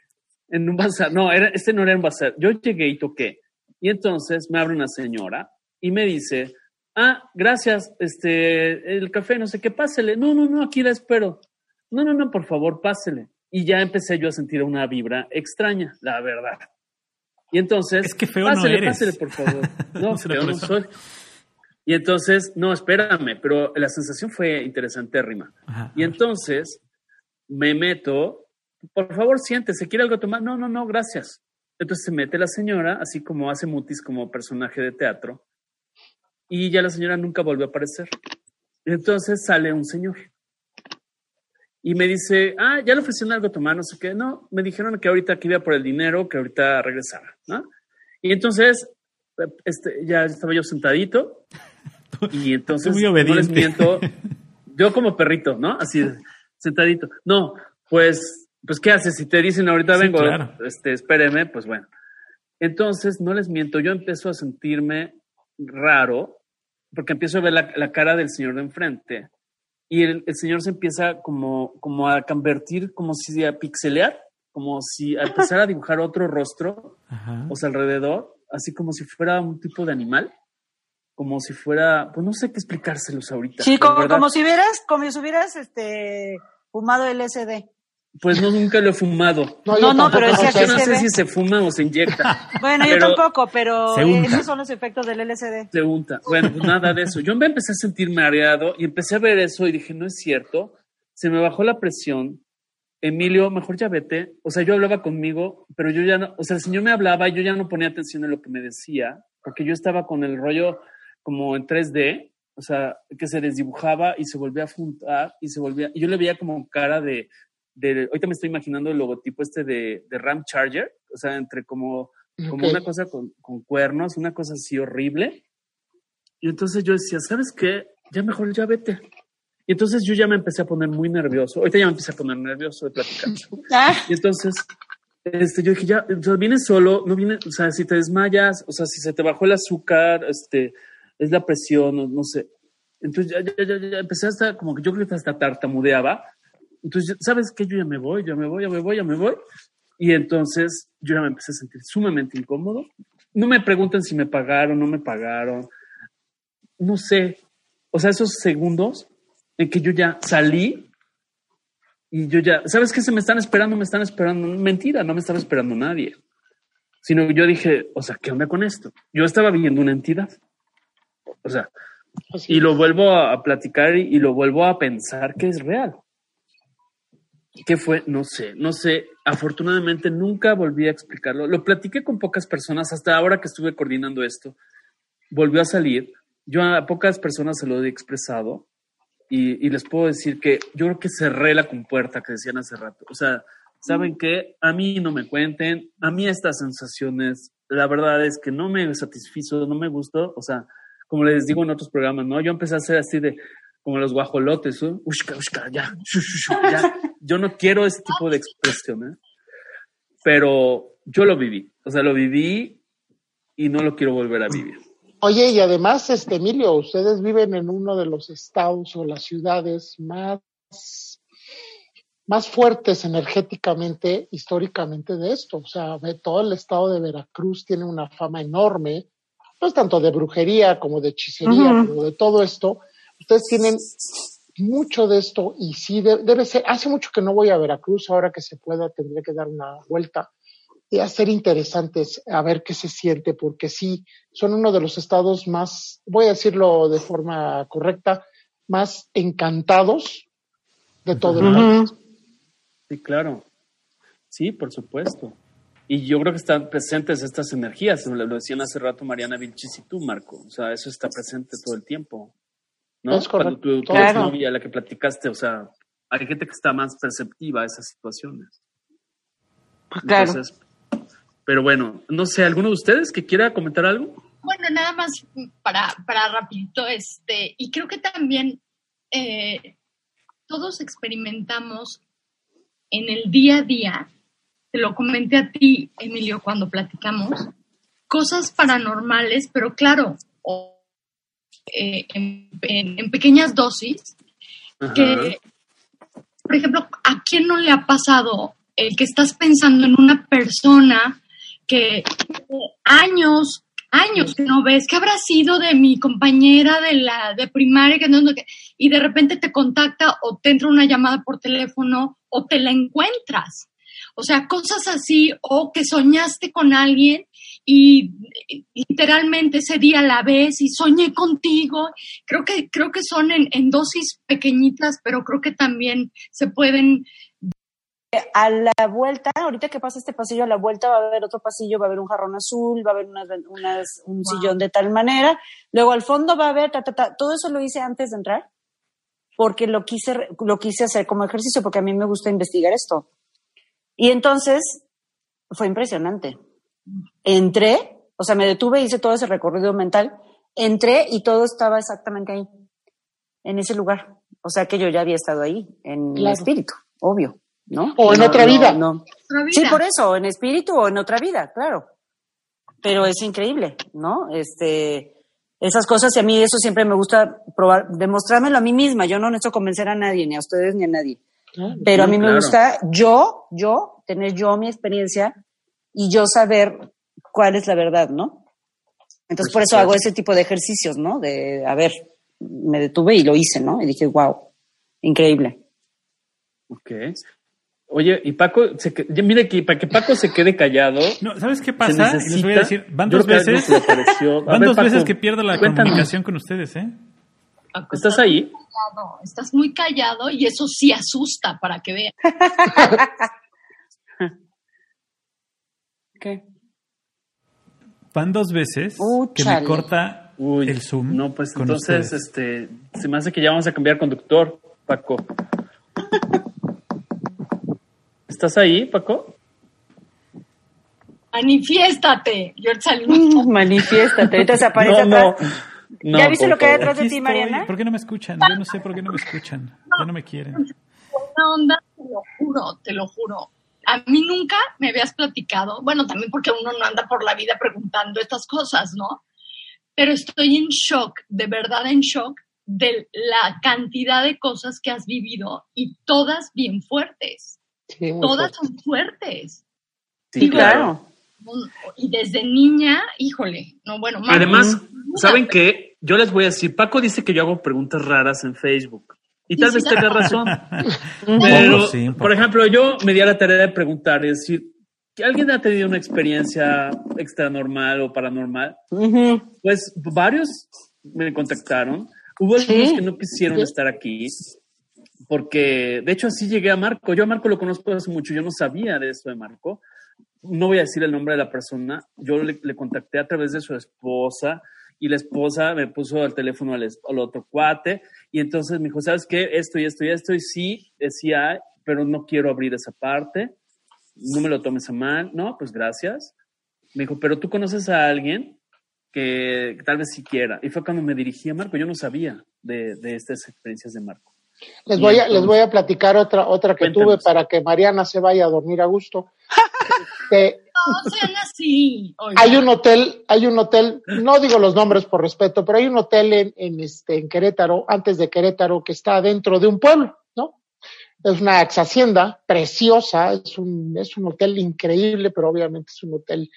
en un bazar, no, era, este no era un bazar, yo llegué y toqué. Y entonces me abre una señora y me dice, ah, gracias, este, el café, no sé qué, pásele. No, no, no, aquí la espero. No, no, no, por favor, pásele. Y ya empecé yo a sentir una vibra extraña, la verdad. Y entonces, es que feo pásele, no eres. pásele, por favor. No, feo no soy. Y entonces, no, espérame, pero la sensación fue interesante, Rima. y entonces me meto, por favor, siéntese, ¿quiere algo tomar? No, no, no, gracias. Entonces se mete la señora, así como hace Mutis como personaje de teatro, y ya la señora nunca volvió a aparecer. Entonces sale un señor y me dice, ah, ya le ofrecieron algo a tomar, no sé qué. No, me dijeron que ahorita que iba por el dinero, que ahorita regresara, ¿no? Y entonces, este, ya estaba yo sentadito y entonces, Muy no obediente. les miento, yo como perrito, ¿no? Así, sentadito. No, pues, pues, ¿qué haces? Si te dicen ahorita Sí, vengo, claro. este, espéreme, pues bueno. Entonces, no les miento, yo empiezo a sentirme raro porque empiezo a ver la, la cara del señor de enfrente y el, el señor se empieza como, como a convertir, como si a pixelear, como si a empezar a dibujar otro rostro, Ajá. o sea, alrededor, así como si fuera un tipo de animal, como si fuera, pues no sé qué explicárselos ahorita. Sí, como, como si hubieras, como si hubieras este, fumado LSD. Pues no, nunca lo he fumado. No, yo no, pero o sea, Yo no se sé ve. si se fuma o se inyecta. Bueno, Pero- yo tampoco, pero unta. esos son los efectos del LSD. Se unta. Bueno, pues nada de eso. Yo me empecé a sentir mareado y empecé a ver eso y dije, no es cierto. Se me bajó la presión. Emilio, mejor ya vete. O sea, yo hablaba conmigo, pero yo ya no, o sea, el señor me hablaba y yo ya no ponía atención en lo que me decía, porque yo estaba con el rollo como en 3D, o sea, que se desdibujaba y se volvía a juntar y se volvía, y yo le veía como cara de, de ahorita me estoy imaginando el logotipo este de, de Ram Charger, o sea, entre como, como una cosa con, con cuernos, una cosa así horrible. Y entonces yo decía, ¿sabes qué? Ya mejor ya vete. Y entonces yo ya me empecé a poner muy nervioso. Ahorita ya me empecé a poner nervioso de platicar. Ah, Y entonces, este, yo dije, ya, sea, vienes solo, no vienes, o sea, si te desmayas, o sea, si se te bajó el azúcar, este, es la presión, no, no sé. Entonces ya, ya, ya, ya empecé hasta, como que yo creo que hasta tartamudeaba. Entonces, ¿sabes qué? Yo ya me voy, ya me voy, ya me voy, ya me voy. Y entonces yo ya me empecé a sentir sumamente incómodo. No me pregunten si me pagaron, no me pagaron. No sé. O sea, esos segundos en que yo ya salí y yo ya, ¿sabes qué? Se me están esperando, me están esperando. Mentira, no me estaba esperando nadie. Sino yo dije, o sea, ¿qué onda con esto? Yo estaba viendo una entidad. O sea, Así y lo vuelvo a, a platicar y, y lo vuelvo a pensar que es real. ¿Qué fue? No sé, no sé. Afortunadamente nunca volví a explicarlo. Lo platiqué con pocas personas hasta ahora que estuve coordinando esto. Volvió a salir. Yo a pocas personas se lo he expresado y, les puedo decir que yo creo que cerré la compuerta que decían hace rato. O sea, ¿saben qué? A mí no me cuenten. A mí estas sensaciones, la verdad es que no me satisfizo, no me gustó. O sea, como les digo en otros programas, ¿no? Yo empecé a hacer así de como los guajolotes, ¿no? Ushka, ushka, ya, ya. Yo no quiero ese tipo de expresiones, pero yo lo viví, o sea, lo viví y no lo quiero volver a vivir. Oye, y además, este Emilio, ustedes viven en uno de los estados o las ciudades más, más fuertes energéticamente, históricamente de esto. O sea, ve, todo el estado de Veracruz tiene una fama enorme, pues tanto de brujería como de hechicería, como de todo esto. Ustedes tienen mucho de esto y sí de- debe ser, hace mucho que no voy a Veracruz, ahora que se pueda tendré que dar una vuelta y hacer interesantes a ver qué se siente, porque sí, son uno de los estados más, voy a decirlo de forma correcta, más encantados de todo el país. Sí, claro. Sí, por supuesto. Y yo creo que están presentes estas energías, lo lo decían hace rato Mariana Vilchis y tú, Marco. O sea, eso está presente todo el tiempo. ¿No? Es correcto. Cuando tu, tu Claro. exnovia, la que platicaste, o sea, hay gente que está más perceptiva a esas situaciones. claro. Entonces, pero bueno, no sé, ¿alguno de ustedes que quiera comentar algo? Bueno, nada más para, para rapidito, este, y creo que también eh, todos experimentamos en el día a día, te lo comenté a ti, Emilio, cuando platicamos, cosas paranormales, pero claro, o, eh, en, en- en pequeñas dosis, Ajá. que, por ejemplo, ¿a quién no le ha pasado el que estás pensando en una persona que años, años que no ves, ¿qué habrá sido de mi compañera de la de primaria que no, y de repente te contacta o te entra una llamada por teléfono o te la encuentras? O sea, cosas así o que soñaste con alguien y literalmente ese día la ves y soñé contigo. Creo que creo que son en, en dosis pequeñitas, pero creo que también se pueden a la vuelta, ahorita que pasa este pasillo, a la vuelta va a haber otro pasillo, va a haber un jarrón azul, va a haber un sillón de tal manera. Luego al fondo va a haber, todo eso lo hice antes de entrar, porque lo quise, lo quise hacer como ejercicio, porque a mí me gusta investigar esto. Y entonces fue impresionante. Entré, o sea, me detuve, hice todo ese recorrido mental, entré y todo estaba exactamente ahí, en ese lugar. O sea que yo ya había estado ahí, en el espíritu, obvio. ¿no? O en otra vida. No, Sí, por eso, en espíritu o en otra vida, claro. Pero es increíble, ¿no? Este, esas cosas y a mí eso siempre me gusta probar, demostrármelo a mí misma. Yo no necesito convencer a nadie, ni a ustedes ni a nadie. Pero a mí me gusta yo, yo, tener yo mi experiencia y yo saber cuál es la verdad, ¿no? Entonces por eso hago ese tipo de ejercicios, ¿no? De, a ver, me detuve y lo hice, ¿no? Y dije, wow, increíble. Ok. Oye, y Paco, se, mire que para que Paco se quede callado. No, ¿sabes qué pasa? Les voy a decir, van dos veces. Van dos veces que pierdo la comunicación con ustedes, ¿eh? ¿Estás ahí? estás muy callado y eso sí asusta para que vean. ¿Qué? Van dos veces que me corta el Zoom. No, pues entonces, este, se me hace que ya vamos a cambiar conductor, Paco. ¿Estás ahí, Paco? Manifiéstate, George Salud. Manifiéstate, ahorita se aparece atrás. ¿Ya viste lo que hay detrás de ti, Mariana? ¿Por qué no me escuchan? Yo no sé por qué no me escuchan. Ya no me quieren. Una onda, te lo juro, te lo juro. A mí nunca me habías platicado, bueno, también porque uno no anda por la vida preguntando estas cosas, ¿no? Pero estoy en shock, de verdad en shock, de la cantidad de cosas que has vivido y todas bien fuertes. Todas son fuertes. Sí, claro. Y desde niña, híjole, no, bueno. Además, ¿saben qué? Yo les voy a decir, Paco dice que yo hago preguntas raras en Facebook. Y tal vez tenga razón. Pero, por ejemplo, yo me di a la tarea de preguntar, es decir, alguien ha tenido una experiencia extra normal o paranormal. Pues varios me contactaron. Hubo algunos que no quisieron estar aquí porque de hecho así llegué a Marco. Yo a Marco lo conozco hace mucho, yo no sabía de eso de Marco. No voy a decir el nombre de la persona, yo le, contacté a través de su esposa y la esposa me puso al teléfono al, otro cuate y entonces me dijo, ¿sabes qué? Esto y esto y esto y sí, decía, pero no quiero abrir esa parte, no me lo tomes a mal, no, pues gracias. Me dijo, pero tú conoces a alguien que, tal vez sí quiera. Y fue cuando me dirigí a Marco, yo no sabía de, de estas experiencias de Marco. Les voy, a, les voy a platicar otra, otra que tuve para que Mariana se vaya a dormir a gusto. no sean así. Hay un hotel, hay un hotel, no digo los nombres por respeto, pero hay un hotel en, en, este, en Querétaro, antes de Querétaro, que está dentro de un pueblo, ¿no? Es una ex hacienda preciosa, es un, es un hotel increíble, pero obviamente es un hotel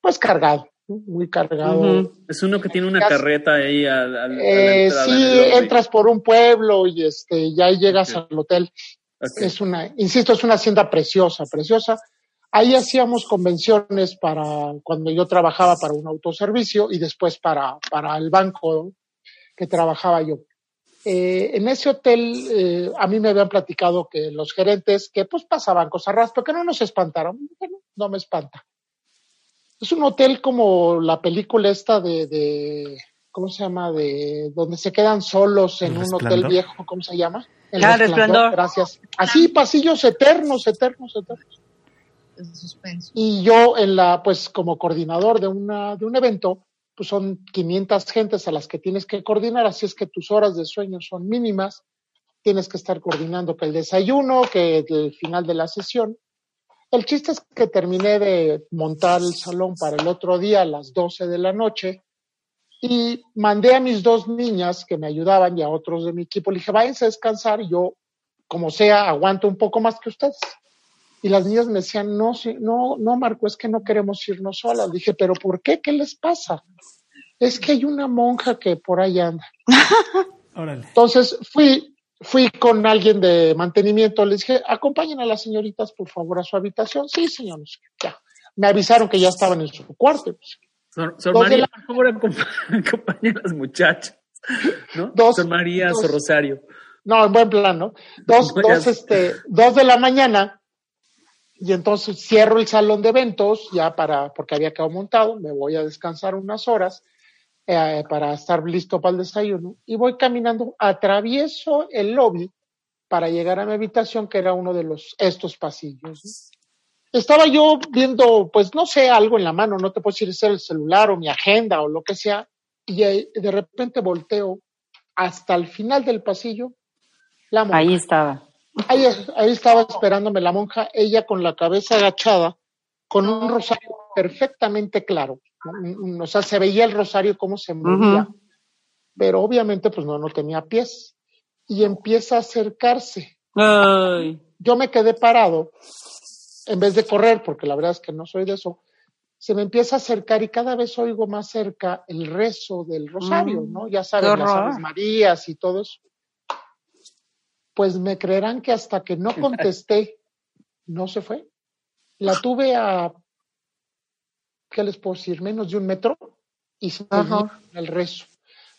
pues cargado muy cargado. Es uno que tiene una carreta ahí al, eh, sí, entras por un pueblo y este ya llegas al hotel. Es una, insisto, es una hacienda preciosa, preciosa. Ahí hacíamos convenciones para cuando yo trabajaba para un autoservicio y después para, para el banco que trabajaba yo. Eh, en ese hotel eh, a mí me habían platicado que los gerentes que pues pasaban cosas raras, pero que no nos espantaron. no me espanta. Es un hotel como la película esta de, de ¿cómo se llama? De donde se quedan solos en un hotel viejo, ¿cómo se llama? El ah, resplandor. Gracias. Así, pasillos eternos, eternos, eternos. Y yo en la, pues como coordinador de una, de un evento, pues son 500 gentes a las que tienes que coordinar, así es que tus horas de sueño son mínimas, tienes que estar coordinando que el desayuno, que el final de la sesión, el chiste es que terminé de montar el salón para el otro día a las 12 de la noche y mandé a mis dos niñas que me ayudaban y a otros de mi equipo. Le dije, váyanse a descansar yo, como sea, aguanto un poco más que ustedes. Y las niñas me decían, no, no, no, Marco, es que no queremos irnos solas. Dije, pero ¿por qué? ¿Qué les pasa? Es que hay una monja que por ahí anda. Entonces fui, fui con alguien de mantenimiento, les dije, acompañen a las señoritas, por favor, a su habitación. Sí, señor. Ya. Me avisaron que ya estaban en su cuarto. Sor, María, por favor, acompañen a las muchachas. ¿no? Dos, Sor María, Sor Rosario. No, en buen plan, ¿no? Dos, dos, este, dos de la mañana, y entonces cierro el salón de eventos, ya para, porque había quedado montado, me voy a descansar unas horas eh, para estar listo para el desayuno, y voy caminando, atravieso el lobby para llegar a mi habitación, que era uno de los, estos pasillos. Estaba yo viendo, pues no sé, algo en la mano, no te puedo decir ser el celular o mi agenda o lo que sea, y de repente volteo hasta el final del pasillo Ahí estaba. Ahí, estaba esperándome la monja, ella con la cabeza agachada, con un rosario perfectamente claro. O sea, se veía el rosario cómo se movía, pero obviamente pues no, no tenía pies. Y empieza a acercarse. Yo me quedé parado, en vez de correr, porque la verdad es que no soy de eso, se me empieza a acercar y cada vez oigo más cerca el rezo del rosario, mm. ¿no? Ya saben, las Aves Marías y todo eso pues me creerán que hasta que no contesté, no se fue. La tuve a, ¿qué les puedo decir? Menos de un metro y se el rezo.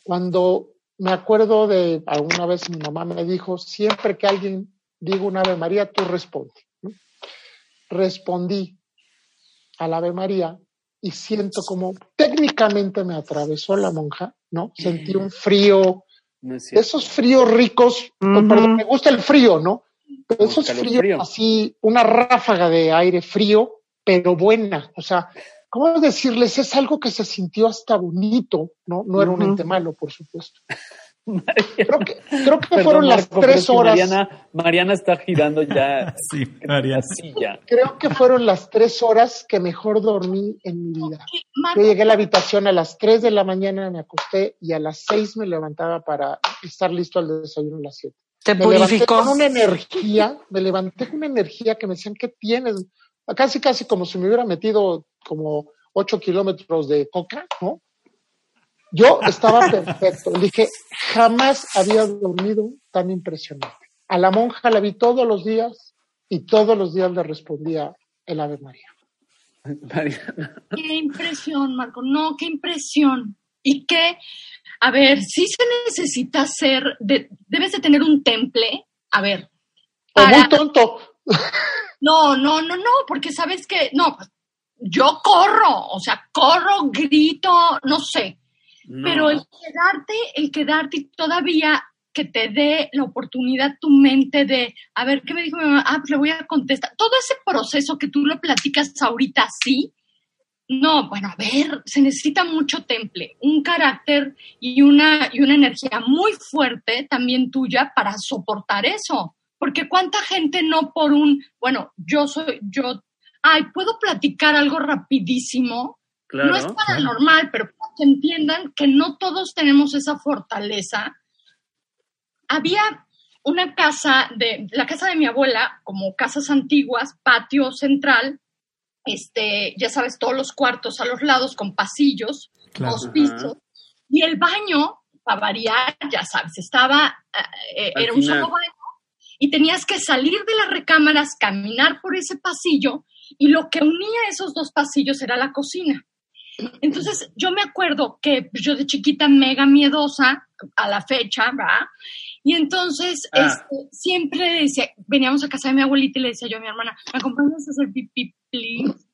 Cuando me acuerdo de, alguna vez mi mamá me dijo, siempre que alguien diga un Ave María, tú responde. Respondí al Ave María y siento como técnicamente me atravesó la monja, ¿no? Sentí un frío, esos fríos ricos, pues, perdón, me gusta el frío, ¿no? Pero esos fríos así, una ráfaga de aire frío, pero buena. O sea, ¿cómo decirles? Es algo que se sintió hasta bonito, ¿no? No era un ente malo, por supuesto. Creo que, creo que fueron las tres horas. Mariana, Mariana, está girando ya. sí, Mariana. Creo que fueron las tres horas que mejor dormí en mi vida. Yo llegué a la habitación a las tres de la mañana, me acosté y a las seis me levantaba para estar listo al desayuno a las siete. Te me levanté con una energía, me levanté con una energía que me decían, ¿qué tienes? Casi, casi como si me hubiera metido como ocho kilómetros de coca, ¿no? Yo estaba perfecto. Le dije, jamás había dormido tan impresionante. A la monja la vi todos los días y todos los días le respondía el Ave María. Qué impresión, Marco. No, qué impresión. Y qué, a ver, si se necesita ser, debes de tener un temple. A ver. O muy tonto. No, no, no, no, porque sabes que, no, yo corro, o sea, corro, grito, no sé. Pero el quedarte, el quedarte todavía que te dé la oportunidad tu mente de, a ver, ¿qué me dijo mi mamá? Ah, pues le voy a contestar. Todo ese proceso que tú lo platicas ahorita así, no, bueno, a ver, se necesita mucho temple, un carácter y una, y una energía muy fuerte también tuya para soportar eso. Porque cuánta gente no por un, bueno, yo soy, yo, ay, puedo platicar algo rapidísimo no es paranormal, pero que entiendan que no todos tenemos esa fortaleza. Había una casa de la casa de mi abuela, como casas antiguas, patio central, este, ya sabes, todos los cuartos a los lados con pasillos, dos pisos, y el baño, para variar, ya sabes, estaba, eh, eh, era un solo baño, y tenías que salir de las recámaras, caminar por ese pasillo, y lo que unía esos dos pasillos era la cocina. Entonces, yo me acuerdo que yo de chiquita mega miedosa a la fecha, ¿verdad? Y entonces, ah. este, siempre decía, veníamos a casa de mi abuelita y le decía yo a mi hermana, ¿me acompañas a hacer pipí, please?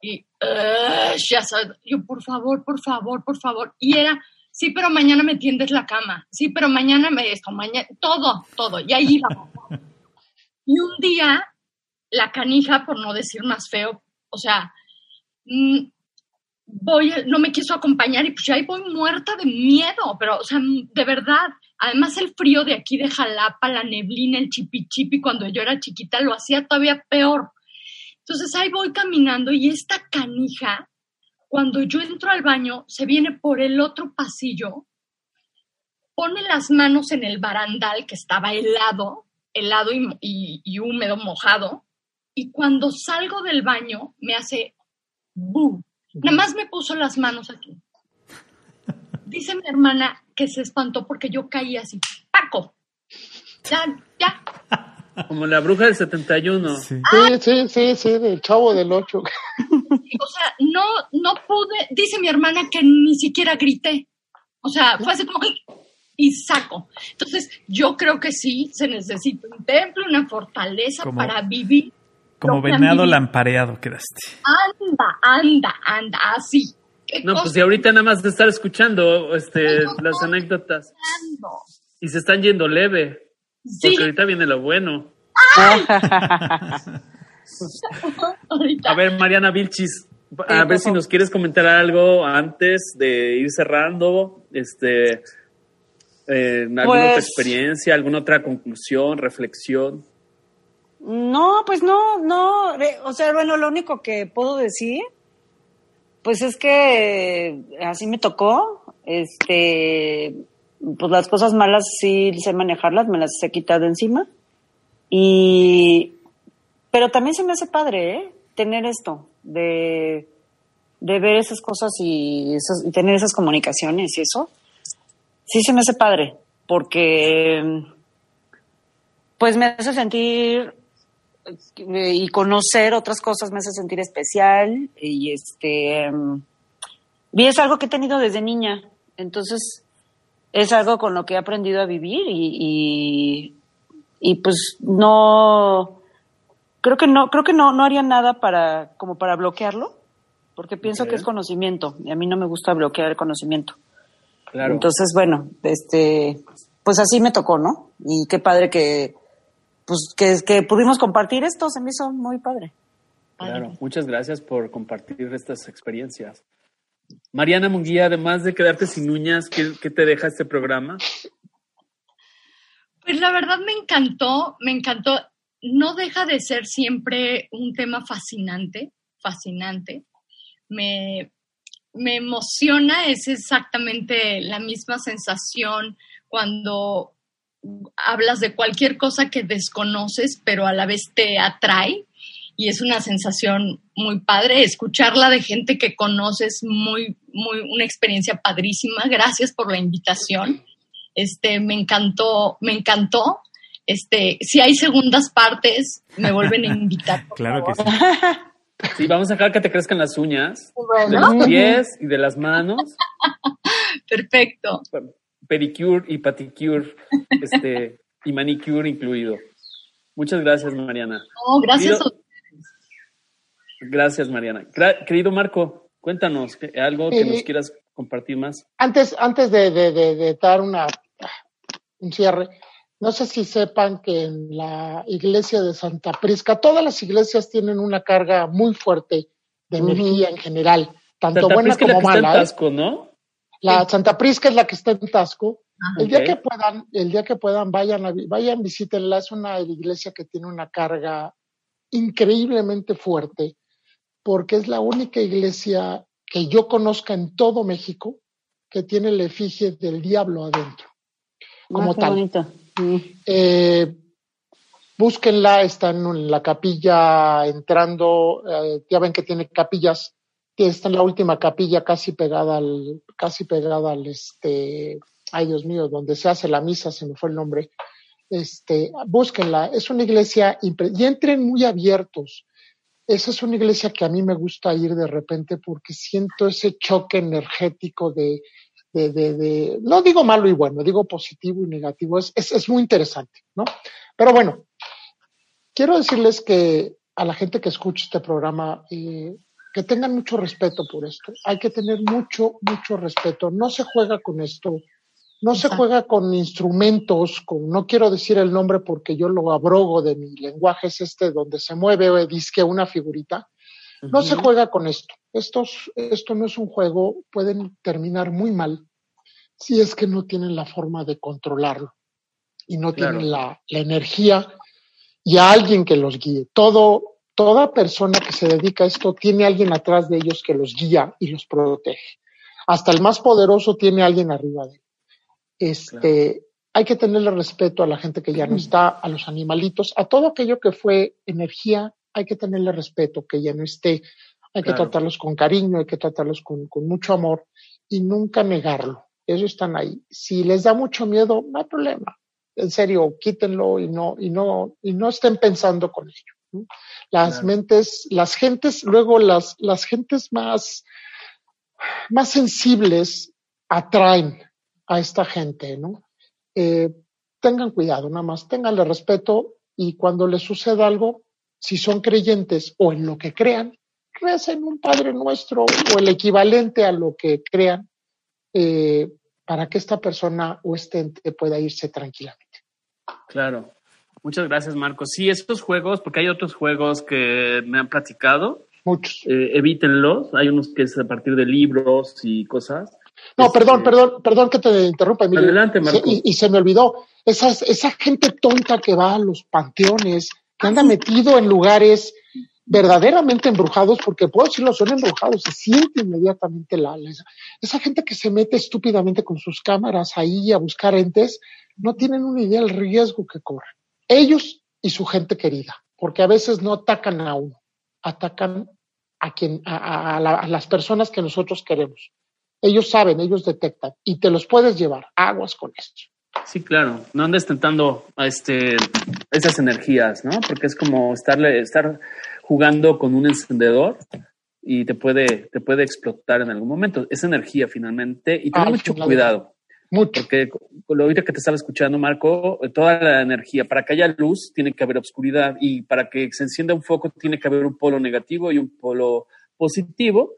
Y, ya sabes, yo, por favor, por favor, por favor. Y era, sí, pero mañana me tiendes la cama, sí, pero mañana me esto, mañana, todo, todo. Y ahí iba. y un día, la canija, por no decir más feo, o sea, mm, voy, no me quiso acompañar y pues ya ahí voy muerta de miedo, pero, o sea, de verdad. Además, el frío de aquí de Jalapa, la neblina, el chipi chipi, cuando yo era chiquita, lo hacía todavía peor. Entonces ahí voy caminando y esta canija, cuando yo entro al baño, se viene por el otro pasillo, pone las manos en el barandal que estaba helado, helado y húmedo, mojado, y cuando salgo del baño me hace boom. Nada más me puso las manos aquí. Dice mi hermana que se espantó porque yo caí así, Paco. Ya, ya. Como la bruja del 71. Sí, sí, sí, sí, del chavo del 8. O sea, no, no pude, dice mi hermana que ni siquiera grité. O sea, fue así como, y saco. Entonces, yo creo que sí se necesita un templo, una fortaleza para vivir. Como venado lampareado quedaste. Anda, anda, anda, así. No, pues si ahorita nada más de estar escuchando este, las anécdotas. Y se están yendo leve. Porque ahorita viene lo bueno. a ver, Mariana Vilchis, a ver si nos quieres comentar algo antes de ir cerrando. Este, eh, ¿Alguna otra pues experiencia, alguna otra conclusión, reflexión? No, pues no, no. O sea, bueno, lo único que puedo decir, pues es que así me tocó. Este, pues las cosas malas sí sé manejarlas, me las he quitado encima. Y, pero también se me hace padre, ¿eh? Tener esto, de, de ver esas cosas y tener esas comunicaciones y eso. Sí se me hace padre, porque pues me hace sentir y conocer otras cosas me hace sentir especial y este y es algo que he tenido desde niña. Entonces es algo con lo que he aprendido a vivir y, y, pues no creo que no creo que no no haría nada para como para bloquearlo porque pienso que es conocimiento y a mí no me gusta bloquear el conocimiento. Claro. entonces bueno este pues así me tocó no y qué padre que pues que, que pudimos compartir esto se me hizo muy padre claro muchas gracias por compartir estas experiencias Mariana Munguía, además de quedarte sin uñas, ¿qué, te deja este programa? Pues la verdad me encantó, me encantó. No deja de ser siempre un tema fascinante, fascinante. Me, me emociona, es exactamente la misma sensación cuando hablas de cualquier cosa que desconoces, pero a la vez te atrae y es una sensación muy padre. Escucharla de gente que conoces, muy, muy, una experiencia padrísima. Gracias por la invitación. Este, me encantó, me encantó. Este, si hay segundas partes, me vuelven a invitar. claro que sí. Sí, vamos a dejar que te crezcan las uñas de los pies y de las manos. Perfecto. Pedicure y paticure, este, y manicure incluido. Muchas gracias, Mariana. No, gracias. Gracias, Mariana. querido Marco, cuéntanos algo que nos quieras compartir más. Antes, antes de, dar una, un cierre, no sé si sepan que en la iglesia de Santa Prisca, todas las iglesias tienen una carga muy fuerte de energía en general, tanto buena como mala. En ¿eh? Tasco, ¿no? La Santa Prisca es la que está en Tasco. Ah, el día que puedan, el día que puedan, vayan, a, vayan, visítenla. Es una iglesia que tiene una carga increíblemente fuerte porque es la única iglesia que yo conozca en todo México que tiene el efigie del diablo adentro, como ah, tal. Mm. Eh, búsquenla, está en la capilla entrando, eh, ya ven que tiene capillas, está en la última capilla casi pegada al, casi pegada al este, ay Dios mío, donde se hace la misa, se me fue el nombre, este, búsquenla, es una iglesia, y entren muy abiertos, esa es una iglesia que a mí me gusta ir de repente porque siento ese choque energético de, de, de, no digo malo y bueno, digo positivo y negativo, es, es, muy interesante, ¿no? Pero bueno, quiero decirles que a la gente que escucha este programa, eh, que tengan mucho respeto por esto. Hay que tener mucho, mucho respeto. No se juega con esto no se juega con instrumentos, con, no quiero decir el nombre porque yo lo abrogo de mi lenguaje, es este donde se mueve o disque una figurita. No se juega con esto. Estos, esto no es un juego, pueden terminar muy mal si es que no tienen la forma de controlarlo y no tienen la, la, energía y a alguien que los guíe. Todo, toda persona que se dedica a esto tiene alguien atrás de ellos que los guía y los protege. Hasta el más poderoso tiene alguien arriba de él. Este, hay que tenerle respeto a la gente que ya no está, a los animalitos, a todo aquello que fue energía hay que tenerle respeto, que ya no esté, hay que tratarlos con cariño, hay que tratarlos con, con mucho amor y nunca negarlo. Ellos están ahí. Si les da mucho miedo, no hay problema. En serio, quítenlo y no, y no, y no estén pensando con ello. Las mentes, las gentes, luego las, las gentes más, más sensibles atraen a esta gente, ¿no? Eh, tengan cuidado, nada más, tenganle respeto y cuando les suceda algo, si son creyentes o en lo que crean, recen un Padre Nuestro o el equivalente a lo que crean eh, para que esta persona o este ente pueda irse tranquilamente. Claro. Muchas gracias, Marcos. Sí, estos juegos, porque hay otros juegos que me han platicado. Muchos. Eh, evítenlos. Hay unos que es a partir de libros y cosas. No, perdón, este, perdón, perdón que te interrumpa, Emilio. Adelante, Marcos. y, se me olvidó. Esa, esa gente tonta que va a los panteones, que anda metido en lugares verdaderamente embrujados, porque puedo decirlo, son embrujados, se siente inmediatamente la, esa, esa gente que se mete estúpidamente con sus cámaras ahí a buscar entes, no tienen una idea del riesgo que corren. Ellos y su gente querida, porque a veces no atacan a uno, atacan a quien, a, a las personas que nosotros queremos. Ellos saben, ellos detectan y te los puedes llevar. Aguas con esto. Sí, claro. No andes tentando a este, esas energías, ¿no? Porque es como estarle, estar jugando con un encendedor y te puede, te puede explotar en algún momento. Esa energía finalmente. Y ten ah, mucho cuidado. Mucho. Porque lo ahorita que te estaba escuchando, Marco, toda la energía, para que haya luz, tiene que haber oscuridad. Y para que se encienda un foco, tiene que haber un polo negativo y un polo positivo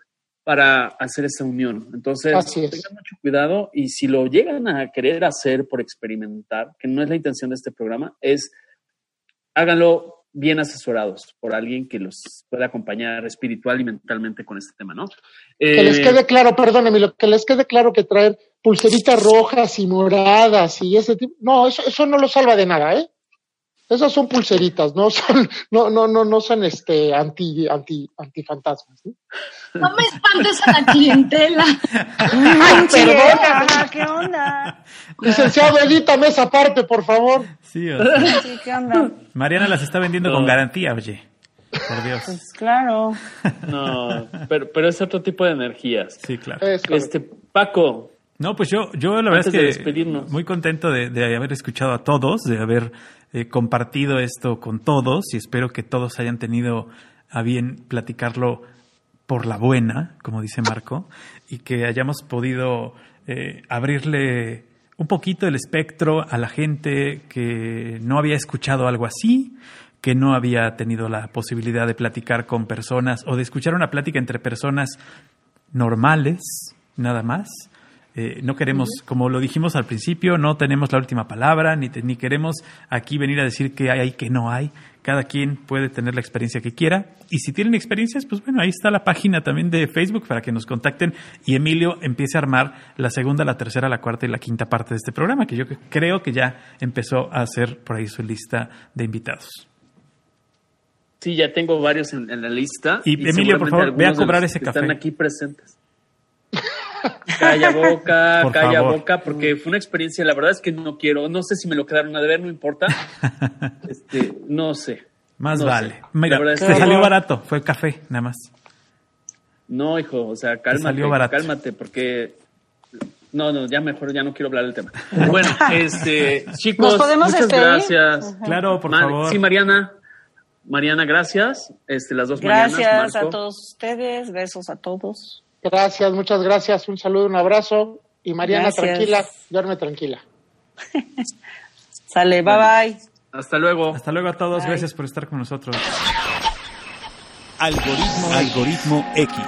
para hacer esa unión. Entonces, tengan mucho cuidado y si lo llegan a querer hacer por experimentar, que no es la intención de este programa, es háganlo bien asesorados por alguien que los pueda acompañar espiritual y mentalmente con este tema, ¿no? que les eh, quede claro, perdónenme, lo que les quede claro que traer pulseritas rojas y moradas y ese tipo, no, eso, eso no lo salva de nada, ¿eh? Esas son pulseritas, no son, no, no, no, no son este anti, anti, antifantasmas. ¿no? no me espantes a la clientela. Ay, perdona, ¿qué onda? Licenciado, edítame esa parte, por favor. Sí, o sea. sí, ¿qué onda? Mariana las está vendiendo con garantía, oye. Por Dios. Pues claro. No, pero, pero es otro tipo de energías. Sí, claro. Este, Paco, no, pues yo, yo la verdad es que muy contento de, de, haber escuchado a todos, de haber eh, compartido esto con todos y espero que todos hayan tenido a bien platicarlo por la buena, como dice Marco, y que hayamos podido eh, abrirle un poquito el espectro a la gente que no había escuchado algo así, que no había tenido la posibilidad de platicar con personas o de escuchar una plática entre personas normales, nada más, eh, no queremos, como lo dijimos al principio, no tenemos la última palabra, ni, ni queremos aquí venir a decir que hay, que no hay. Cada quien puede tener la experiencia que quiera. Y si tienen experiencias, pues bueno, ahí está la página también de Facebook para que nos contacten y Emilio empiece a armar la segunda, la tercera, la cuarta y la quinta parte de este programa, que yo creo que ya empezó a hacer por ahí su lista de invitados. Sí, ya tengo varios en, la lista. Y, Emilio, por favor, ve a cobrar ese café. Están aquí presentes. Calla boca, calla boca, porque fue una experiencia, la verdad es que no quiero, no sé si me lo quedaron a deber, no importa. Este, no sé. Más vale. Mira, te salió barato, fue café, nada más. No, hijo, o sea, cálmate, cálmate, porque no, no, ya mejor, ya no quiero hablar del tema. Bueno, este, chicos, muchas gracias. Claro, por favor. Sí, Mariana. Mariana, gracias. Este, las dos Gracias a todos ustedes, besos a todos. Gracias, muchas gracias. Un saludo, un abrazo. Y Mariana, tranquila, duerme tranquila. Sale, bye bye. Hasta luego. Hasta luego a todos. Gracias por estar con nosotros. Algoritmo, Algoritmo X.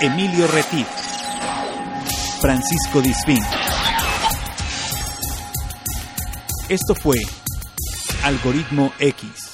Emilio Retif. Francisco Disfín. Esto fue Algoritmo X.